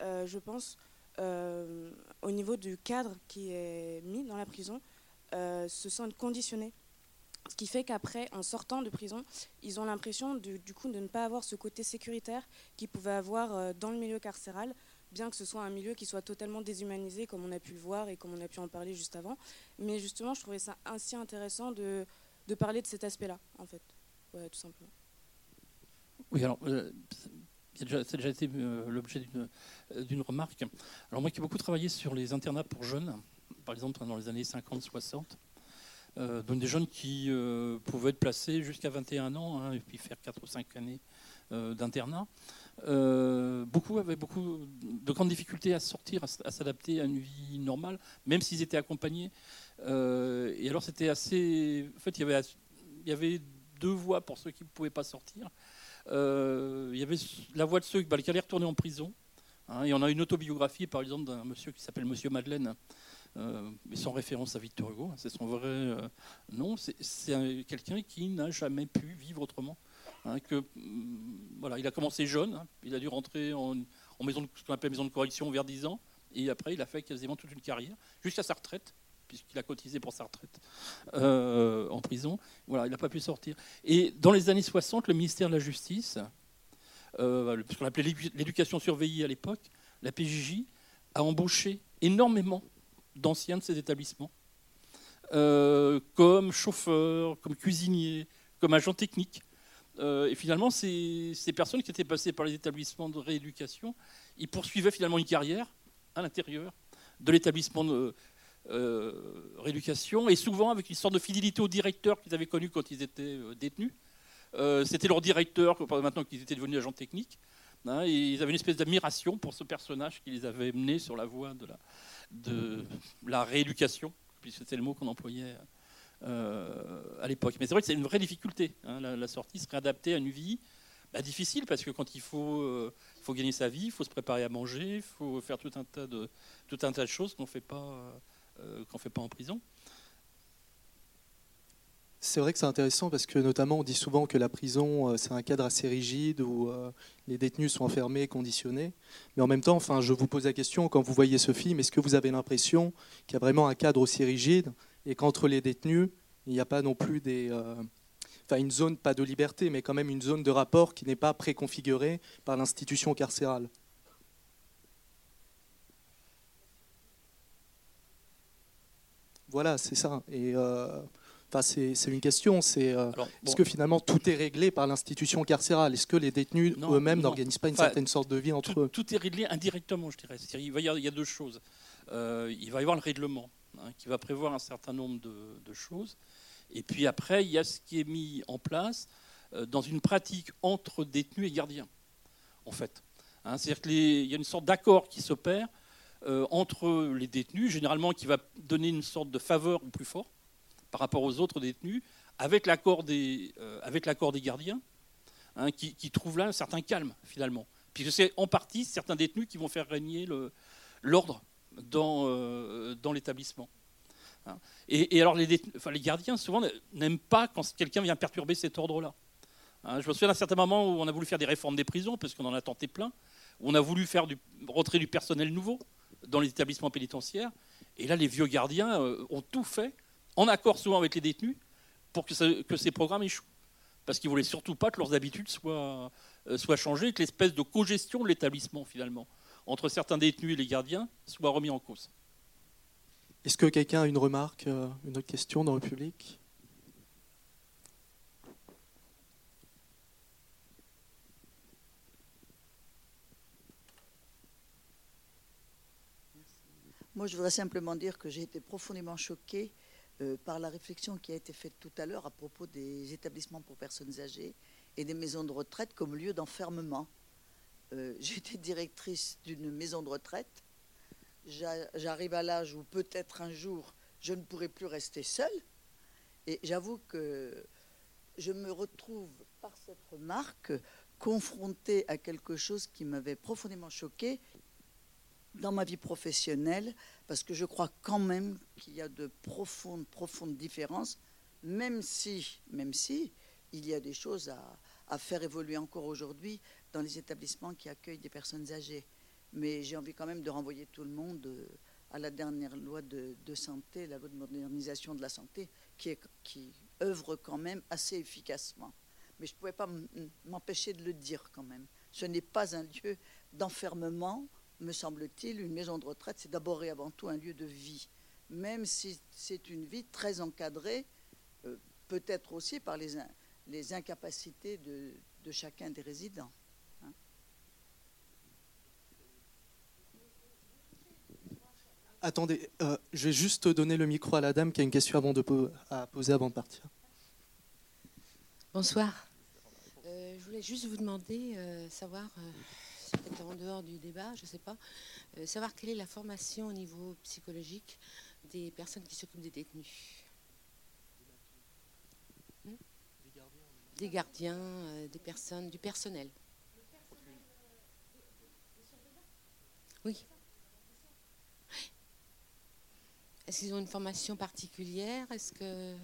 Speaker 14: je pense, au niveau du cadre qui est mis dans la prison, se sentent conditionnés ce qui fait qu'après, en sortant de prison, ils ont l'impression du, coup de ne pas avoir ce côté sécuritaire qu'ils pouvaient avoir dans le milieu carcéral, bien que ce soit un milieu qui soit totalement déshumanisé, comme on a pu le voir et comme on a pu en parler juste avant. Mais justement, je trouvais ça ainsi intéressant de, parler de cet aspect-là, en fait, tout simplement.
Speaker 3: Oui, alors, euh, c'est déjà, été euh, l'objet euh, d'une remarque. Alors, moi qui ai beaucoup travaillé sur les internats pour jeunes, par exemple dans les années 50-60, donc des jeunes qui pouvaient être placés jusqu'à 21 ans hein, et puis faire 4 ou 5 années d'internat. Euh, beaucoup avaient beaucoup de grandes difficultés à sortir, à, s'adapter à une vie normale, même s'ils étaient accompagnés. Euh, et alors c'était assez... En fait, il y avait, deux voies pour ceux qui ne pouvaient pas sortir. Euh, il y avait la voie de ceux bah, qui allaient retourner en prison. Hein, et on a une autobiographie, par exemple, d'un monsieur qui s'appelle Monsieur Madeleine, mais sans référence à Victor Hugo, hein, c'est son vrai nom. C'est quelqu'un qui n'a jamais pu vivre autrement Hein, que, mm, voilà, il a commencé jeune, hein, il a dû rentrer en, maison de, qu'on appelle maison de correction vers 10 ans, et après il a fait quasiment toute une carrière, jusqu'à sa retraite, puisqu'il a cotisé pour sa retraite euh, en prison. Voilà, il n'a pas pu sortir. Et dans les années 60, le ministère de la Justice, euh, ce qu'on appelait l'éducation surveillée à l'époque, la PJJ, a embauché énormément d'anciens de ces établissements, euh, comme chauffeurs, comme cuisiniers, comme agents techniques. Euh, et finalement, ces, personnes qui étaient passées par les établissements de rééducation, ils poursuivaient finalement une carrière à l'intérieur de l'établissement de euh, rééducation, et souvent avec une sorte de fidélité au directeur qu'ils avaient connu quand ils étaient euh, détenus. C'était leur directeur, maintenant qu'ils étaient devenus agents techniques. Hein, et ils avaient une espèce d'admiration pour ce personnage qui les avait menés sur la voie de la, de la rééducation, puisque c'était le mot qu'on employait à l'époque. Mais c'est vrai que c'est une vraie difficulté. Hein. La, sortie serait adaptée à une vie bah, difficile parce que quand il faut, faut gagner sa vie, il faut se préparer à manger, il faut faire tout un tas de, tout un tas de choses qu'on ne fait, pas, qu'on fait pas en prison.
Speaker 1: C'est vrai que c'est intéressant parce que notamment on dit souvent que la prison euh, c'est un cadre assez rigide où euh, les détenus sont enfermés, conditionnés. Mais en même temps, enfin, je vous pose la question quand vous voyez ce film, est-ce que vous avez l'impression qu'il y a vraiment un cadre aussi rigide et qu'entre les détenus il n'y a pas non plus des, euh, enfin une zone pas de liberté, mais quand même une zone de rapport qui n'est pas préconfigurée par l'institution carcérale. Voilà, c'est ça. Et c'est une question. C'est euh, est-ce que finalement tout est réglé par l'institution carcérale? Est-ce que les détenus eux-mêmes n'organisent pas une certaine sorte de vie entre
Speaker 3: tout,
Speaker 1: eux?
Speaker 3: Tout est réglé indirectement, je dirais. Il, va y, il y a deux choses. Euh, il va y avoir le règlement hein, qui va prévoir un certain nombre de, choses. Et puis après, il y a ce qui est mis en place euh, dans une pratique entre détenus et gardiens, en fait. Hein, c'est-à-dire qu'il y a une sorte d'accord qui s'opère entre les détenus, généralement qui va donner une sorte de faveur au plus fort par rapport aux autres détenus, avec l'accord des, euh, des gardiens, hein, qui, trouvent là un certain calme, finalement. Puisque c'est en partie certains détenus qui vont faire régner l'ordre dans, euh, dans l'établissement. Hein. Et, alors, les gardiens, souvent, n'aiment pas quand quelqu'un vient perturber cet ordre-là. Hein, je me souviens d'un certain moment où on a voulu faire des réformes des prisons, parce qu'on en a tenté plein, où on a voulu faire du retrait du personnel nouveau dans les établissements pénitentiaires. Et là, les vieux gardiens euh, ont tout fait en accord souvent avec les détenus, pour que, ces programmes échouent. Parce qu'ils ne voulaient surtout pas que leurs habitudes soient, euh, soient changées, que l'espèce de cogestion de l'établissement, finalement, entre certains détenus et les gardiens, soit remis en cause.
Speaker 1: Est-ce que quelqu'un a une remarque, euh, une autre question dans le public?
Speaker 15: Moi, je voudrais simplement dire que j'ai été profondément choquée euh, par la réflexion qui a été faite tout à l'heure à propos des établissements pour personnes âgées et des maisons de retraite comme lieu d'enfermement. Euh, J'étais directrice d'une maison de retraite. J'arrive à l'âge où peut-être un jour je ne pourrai plus rester seule. Et j'avoue que je me retrouve par cette remarque confrontée à quelque chose qui m'avait profondément choquée dans ma vie professionnelle, parce que je crois quand même qu'il y a de profondes, profondes différences, même si, même si il y a des choses à, à faire évoluer encore aujourd'hui dans les établissements qui accueillent des personnes âgées. Mais j'ai envie quand même de renvoyer tout le monde euh, à la dernière loi de, santé, la loi de modernisation de la santé, qui œuvre quand même assez efficacement. Mais je ne pouvais pas m'empêcher de le dire quand même. Ce n'est pas un lieu d'enfermement me semble-t-il, une maison de retraite, c'est d'abord et avant tout un lieu de vie, même si c'est une vie très encadrée, euh, peut-être aussi par les, les incapacités de, chacun des résidents. Hein.
Speaker 1: Attendez, euh, je vais juste donner le micro à la dame qui a une question avant de à poser avant de partir.
Speaker 16: Bonsoir. Euh, je voulais juste vous demander, savoir peut-être en dehors du débat, je ne sais pas, euh, savoir quelle est la formation au niveau psychologique des personnes qui s'occupent des détenus. Des gardiens, euh, des personnes, du personnel. Oui. Est-ce qu'ils ont une formation particulière? Est-ce que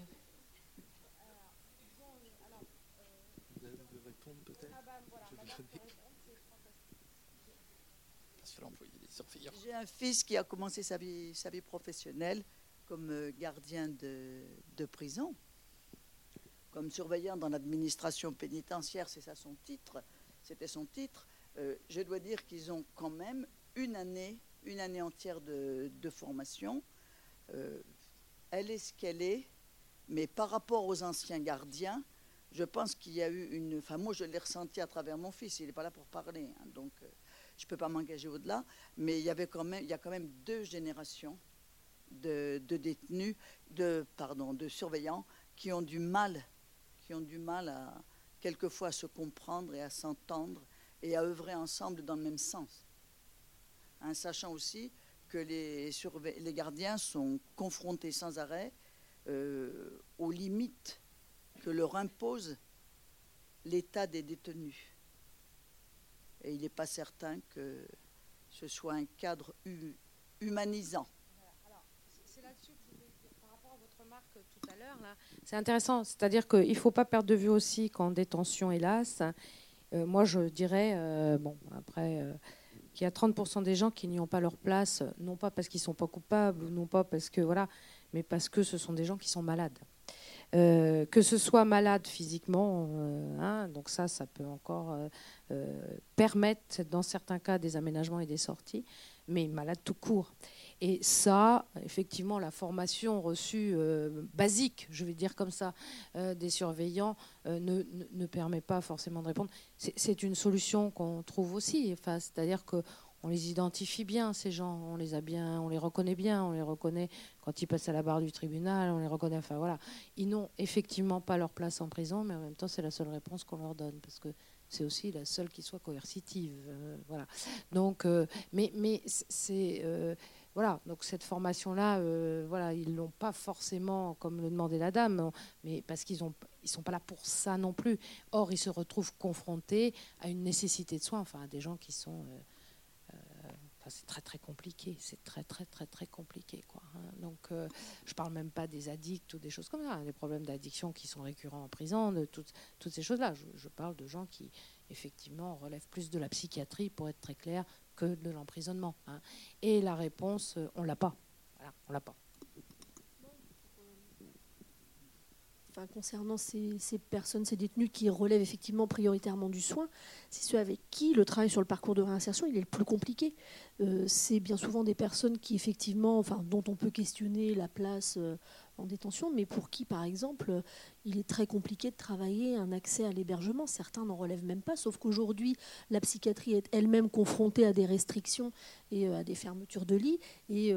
Speaker 15: J'ai un fils qui a commencé sa vie, sa vie professionnelle comme euh, gardien de, de prison, comme surveillant dans l'administration pénitentiaire, c'est ça son titre, c'était son titre. Euh, je dois dire qu'ils ont quand même une année, une année entière de, de formation. Euh, elle est ce qu'elle est, mais par rapport aux anciens gardiens, je pense qu'il y a eu une. Enfin, moi, je l'ai ressenti à travers mon fils. Il n'est pas là pour parler, hein, donc je ne peux pas m'engager au-delà, mais il y, avait quand même, il y a quand même deux générations de, détenus, de, pardon, de surveillants qui ont du mal, qui ont du mal à quelquefois se comprendre et à s'entendre et à œuvrer ensemble dans le même sens. En sachant aussi que les, les gardiens sont confrontés sans arrêt
Speaker 17: euh, aux limites que leur impose l'état des détenus. Et il n'est pas certain que ce soit un cadre humanisant.
Speaker 4: C'est là-dessus que je voulais dire par rapport à votre remarque tout à C'est intéressant, c'est-à-dire qu'il ne faut pas perdre de vue aussi qu'en détention, hélas, euh, moi je dirais, euh, bon, après, euh, qu'il y a 30% des gens qui n'y ont pas leur place, non pas parce qu'ils ne sont pas coupables, non pas parce que, voilà, mais parce que ce sont des gens qui sont malades. Que ce soit malade physiquement, hein, donc ça, ça peut encore permettre dans certains cas des aménagements et des sorties, mais malade tout court. Et ça, effectivement, la formation reçue basique, je vais dire comme ça, des surveillants ne, ne, permet pas forcément de répondre. C'est une solution qu'on trouve aussi, enfin, c'est-à-dire que on les identifie bien, ces gens, on les a bien, on les reconnaît bien, on les reconnaît quand ils passent à la barre du tribunal, on les reconnaît. Enfin voilà, ils n'ont effectivement pas leur place en prison, mais en même temps c'est la seule réponse qu'on leur donne parce que c'est aussi la seule qui soit coercitive. Euh, voilà. Donc, euh, mais mais c'est euh, voilà, donc cette formation-là, voilà, ils l'ont pas forcément comme le demandait la dame, mais parce qu'ils ont ils sont pas là pour ça non plus. Or, ils se retrouvent confrontés à une nécessité de soins, enfin à des gens qui sont c'est très très compliqué, c'est très très très très compliqué quoi. Hein. Donc euh, je parle même pas des addicts ou des choses comme ça, hein, des problèmes d'addiction qui sont récurrents en prison, toutes ces choses-là. Je, parle de gens qui effectivement relèvent plus de la psychiatrie pour être très clair que de l'emprisonnement. Hein. Et la réponse, euh, on l'a pas. Voilà, on l'a pas.
Speaker 2: Concernant ces, personnes, ces détenus qui relèvent effectivement prioritairement du soin, c'est ceux avec qui le travail sur le parcours de réinsertion il est le plus compliqué. Euh, c'est bien souvent des personnes qui effectivement, enfin, dont on peut questionner la place euh, en détention, mais pour qui, par exemple, il est très compliqué de travailler un accès à l'hébergement. Certains n'en relèvent même pas, sauf qu'aujourd'hui, la psychiatrie est elle-même confrontée à des restrictions et euh, à des fermetures de lits. Et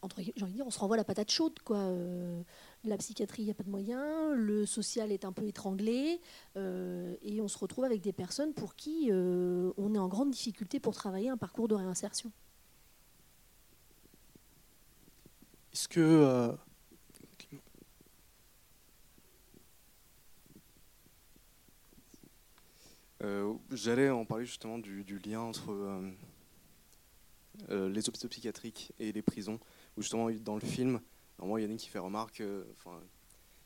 Speaker 2: entre, j'ai envie de dire, on se renvoie la patate chaude, quoi la psychiatrie, il n'y a pas de moyens, le social est un peu étranglé, euh, et on se retrouve avec des personnes pour qui euh, on est en grande difficulté pour travailler un parcours de réinsertion.
Speaker 1: Est-ce que...
Speaker 10: Euh, j'allais en parler justement du, lien entre les hôpitaux psychiatriques et les prisons, où justement dans le film, Normalement, Yannick qui fait remarque, enfin,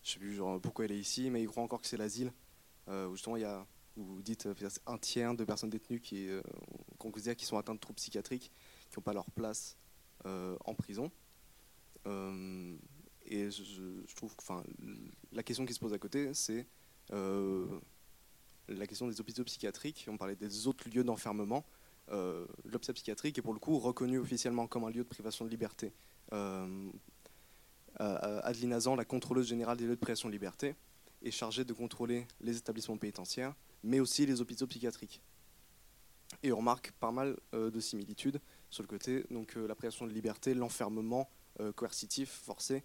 Speaker 10: je sais plus genre, pourquoi elle est ici, mais il croit encore que c'est l'asile. Euh, où justement, il y a, dites euh, un tiers de personnes détenues qui, euh, qu'on considère qui sont atteintes de troubles psychiatriques, qui n'ont pas leur place en prison. et je, trouve que la question qui se pose à côté, c'est la question des hôpitaux psychiatriques. On parlait des autres lieux d'enfermement. Euh, L'hôpital psychiatrique est pour le coup reconnu officiellement comme un lieu de privation de liberté euh, Adeline Azan, la contrôleuse générale des lieux de privation de liberté, est chargée de contrôler les établissements pénitentiaires, mais aussi les hôpitaux psychiatriques. Et on remarque pas mal euh, de similitudes sur le côté, donc euh, la privation de liberté, l'enfermement coercitif, forcé,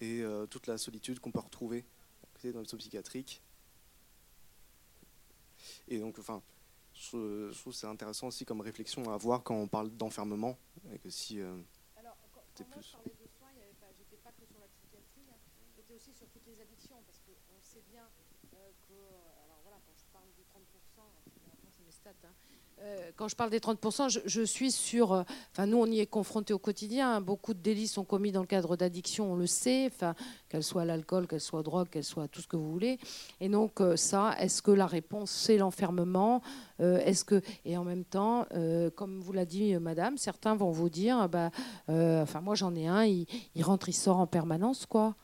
Speaker 10: et toute la solitude qu'on peut retrouver dans les hôpitaux psychiatriques. Et donc, enfin, je, trouve c'est intéressant aussi comme réflexion à avoir quand on parle d'enfermement, et que si
Speaker 4: Alors, quand, plus aussi sur toutes les addictions, parce qu'on sait bien euh, que, alors voilà, quand je parle des 30%, c'est mes hein, euh, quand je parle des 30%, je, suis sur. Euh, enfin, nous, on y est confrontés au quotidien. Hein. beaucoup de délits sont commis dans le cadre d'addiction, on le sait, qu'elle soit l'alcool, qu'elle soit drogue, qu'elle soit tout ce que vous voulez. Et donc, ça, est-ce que la réponse, c'est l'enfermement Est-ce que. Et en même temps, comme vous l'a dit madame, certains vont vous dire bah, enfin, moi, j'en ai un, il rentre, il sort en permanence, quoi.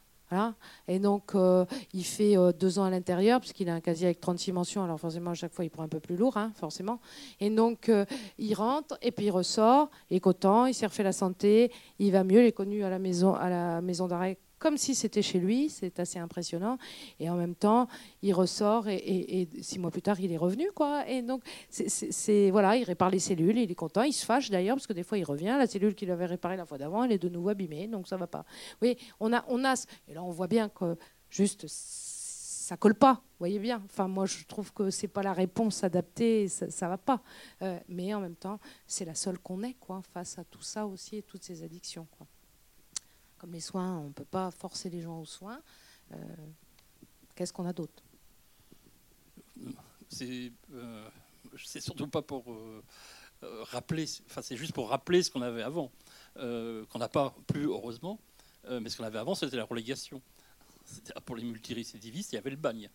Speaker 4: Et donc, euh, il fait euh, deux ans à l'intérieur, puisqu'il a un casier avec 36 mentions. Alors, forcément, à chaque fois, il prend un peu plus lourd, hein, forcément. Et donc, euh, il rentre, et puis il ressort, il est il s'est refait la santé, il va mieux, il est connu à la maison, à la maison d'arrêt comme si c'était chez lui, c'est assez impressionnant. Et en même temps, il ressort et, six mois plus tard, il est revenu, quoi. Et donc, c'est voilà, il répare les cellules, il est content, il se fâche d'ailleurs parce que des fois, il revient, la cellule qu'il avait réparée la fois d'avant, elle est de nouveau abîmée, donc ça va pas. Oui, on a, on a, et là, on voit bien que juste ça colle pas, vous voyez bien. Enfin, moi, je trouve que c'est pas la réponse adaptée, ça, ça va pas. Euh, mais en même temps, c'est la seule qu'on ait, quoi, face à tout ça aussi et toutes ces addictions, quoi. Comme les soins, on ne peut pas forcer les gens aux soins. Euh, qu'est-ce qu'on a d'autre?
Speaker 3: C'est euh, surtout pas pour euh, rappeler, enfin c'est juste pour rappeler ce qu'on avait avant, qu'on n'a pas plus heureusement, mais ce qu'on avait avant c'était la relégation. Pour les multirécidivistes, il y avait le bagne.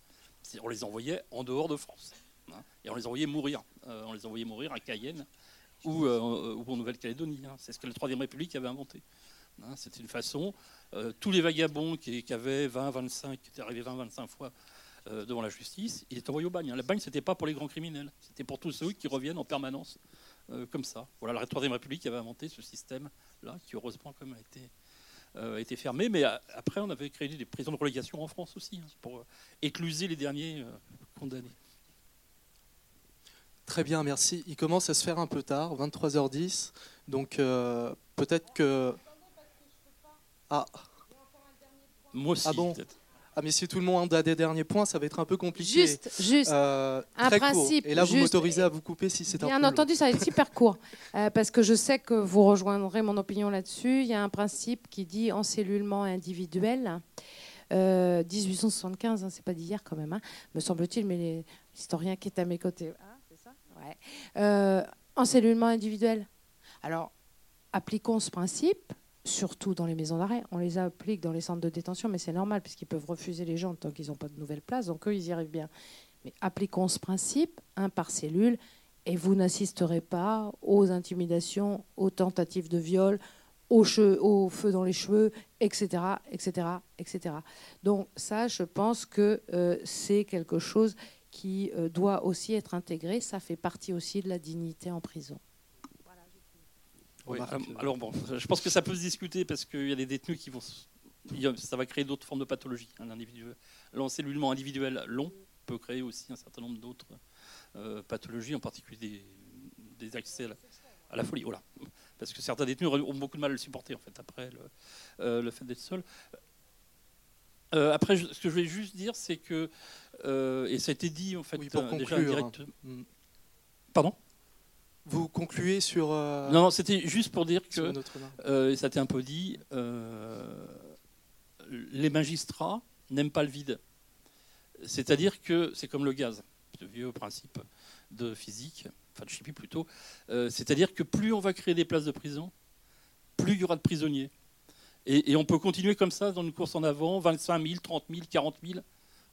Speaker 3: On les envoyait en dehors de France. Hein, et on les envoyait mourir. on les envoyait mourir à Cayenne ou, en Nouvelle-Calédonie. Hein. C'est ce que la Troisième République avait inventé. Hein, C'était une façon. Euh, tous les vagabonds qui, avaient 20, 25, qui étaient arrivés 20, 25 fois euh, devant la justice, ils étaient envoyés au bagne. Le bagne, c'était pas pour les grands criminels, c'était pour tous ceux qui reviennent en permanence euh, comme ça. Voilà la Troisième République avait inventé ce système-là, qui heureusement comme a été, a été fermé. Mais après, on avait créé des prisons de relégation en France aussi, hein, pour écluser les derniers condamnés.
Speaker 1: Très bien, merci. Il commence à se faire un peu tard, 23h10. Donc peut-être que ah.
Speaker 3: Moi aussi.
Speaker 1: Ah bon ah mais si tout le monde a des derniers points, ça va être un peu compliqué.
Speaker 4: Juste, juste.
Speaker 1: Euh,
Speaker 4: un principe.
Speaker 1: Et là, vous m'autorisez à vous couper si c'est un
Speaker 4: Bien entendu, ça va être super court. Euh, parce que je sais que vous rejoindrez mon opinion là-dessus. Il y a un principe qui dit encellulement individuel. 1875, euh, hein, c'est pas d'hier quand même, hein, me semble-t-il, mais l'historien qui est à mes côtés. Ah, c'est ça? Ouais. encellulement individuel. Alors, appliquons ce principe surtout dans les maisons d'arrêt. On les applique dans les centres de détention, mais c'est normal puisqu'ils peuvent refuser les gens tant qu'ils n'ont pas de nouvelles places. Donc eux, ils y arrivent bien. Mais appliquons ce principe, un par cellule, et vous n'assisterez pas aux intimidations, aux tentatives de viol, au, feu dans les cheveux, etc., etc., etc. Donc ça, je pense que euh, c'est quelque chose qui euh, doit aussi être intégré. Ça fait partie aussi de la dignité en prison.
Speaker 3: Oui, euh, alors bon, je pense que ça peut se discuter parce qu'il y a des détenus qui vont. Ça va créer d'autres formes de pathologies. Un L'encellulement individuel long peut créer aussi un certain nombre d'autres euh, pathologies, en particulier des, accès à la, folie. Voilà. Parce que certains détenus ont beaucoup de mal à le supporter en fait, après le, euh, fait d'être seul. après, ce que je voulais juste dire, c'est que, et ça a été dit en fait déjà direct. Hmm. Pardon?
Speaker 1: Vous concluez sur. Euh,
Speaker 3: non, c'était juste pour dire que, euh, ça a été un peu dit, euh, les magistrats n'aiment pas le vide. C'est-à-dire que c'est comme le gaz, ce vieux principe de physique, enfin de chimie plutôt. C'est-à-dire que plus on va créer des places de prison, plus il y aura de prisonniers. Et, et, on peut continuer comme ça dans une course en avant, 25 000, 30 000, 40 000.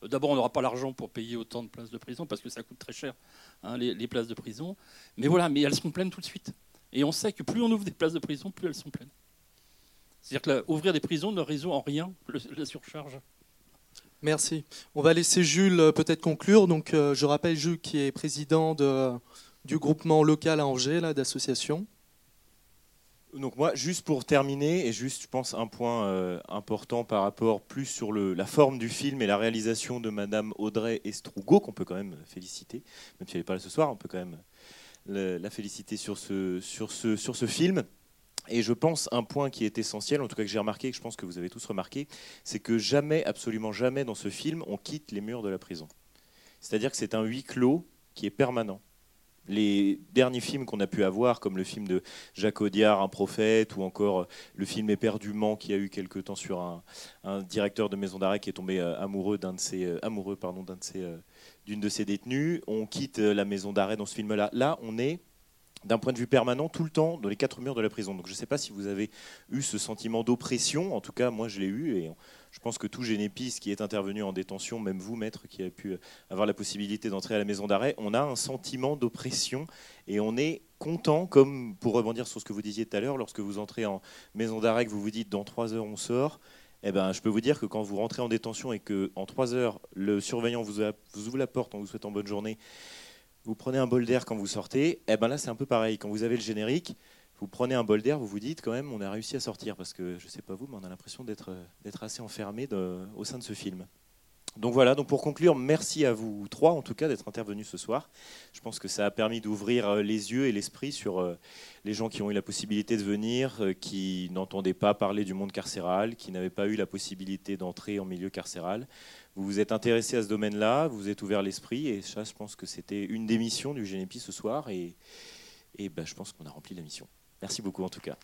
Speaker 3: D'abord, on n'aura pas l'argent pour payer autant de places de prison parce que ça coûte très cher, hein, les, places de prison. Mais voilà, mais elles sont pleines tout de suite. Et on sait que plus on ouvre des places de prison, plus elles sont pleines. C'est-à-dire que ouvrir des prisons ne résout en rien la surcharge.
Speaker 1: Merci. On va laisser Jules euh, peut-être conclure. Donc, euh, je rappelle Jules qui est président de, du groupement local à Angers, d'association.
Speaker 6: Donc moi, juste pour terminer, et juste, je pense, un point euh, important par rapport plus sur la forme du film et la réalisation de Madame Audrey Estrugo, qu'on peut quand même féliciter, même si elle n'est pas là ce soir, on peut quand même la féliciter sur ce film. Et je pense un point qui est essentiel, en tout cas que j'ai remarqué, que je pense que vous avez tous remarqué, c'est que jamais, absolument jamais dans ce film, on quitte les murs de la prison. C'est-à-dire que c'est un huis clos qui est permanent les derniers films qu'on a pu avoir, comme le film de Jacques Audiard, Un prophète, ou encore euh, le film Éperdument, qui a eu quelque temps sur un, directeur de maison d'arrêt qui est tombé euh, amoureux d'un de ses euh, amoureux pardon d'une de ses détenues. On quitte la maison d'arrêt dans ce film-là. Là, on est d'un point de vue permanent tout le temps dans les quatre murs de la prison. Donc je ne sais pas si vous avez eu ce sentiment d'oppression. En tout cas, moi, je l'ai eu je pense que tout génépiste qui est intervenu en détention, même vous, maître, qui a pu avoir la possibilité d'entrer à la maison d'arrêt, on a un sentiment d'oppression et on est content, comme pour rebondir sur ce que vous disiez tout à l'heure, lorsque vous entrez en maison d'arrêt, que vous vous dites dans trois heures on sort. Eh ben, je peux vous dire que quand vous rentrez en détention et que en trois heures le surveillant vous, vous ouvre la porte en vous souhaitant bonne journée, vous prenez un bol d'air quand vous sortez, eh ben là c'est un peu pareil. Quand vous avez le générique, vous prenez un bol d'air, vous vous dites quand même, on a réussi à sortir, parce que je ne sais pas vous, mais on a l'impression d'être assez enfermé au sein de ce film. Donc voilà, donc pour conclure, merci à vous trois en tout cas d'être intervenus ce soir. Je pense que ça a permis d'ouvrir euh, les yeux et l'esprit sur euh, les gens qui ont eu la possibilité de venir, euh, qui n'entendaient pas parler du monde carcéral, qui n'avaient pas eu la possibilité d'entrer en milieu carcéral. Vous vous êtes intéressés à ce domaine-là, vous vous êtes ouvert l'esprit, et ça, je pense que c'était une des missions du GNP ce soir, et, et ben, je pense qu'on a rempli la mission. Merci beaucoup en tout cas.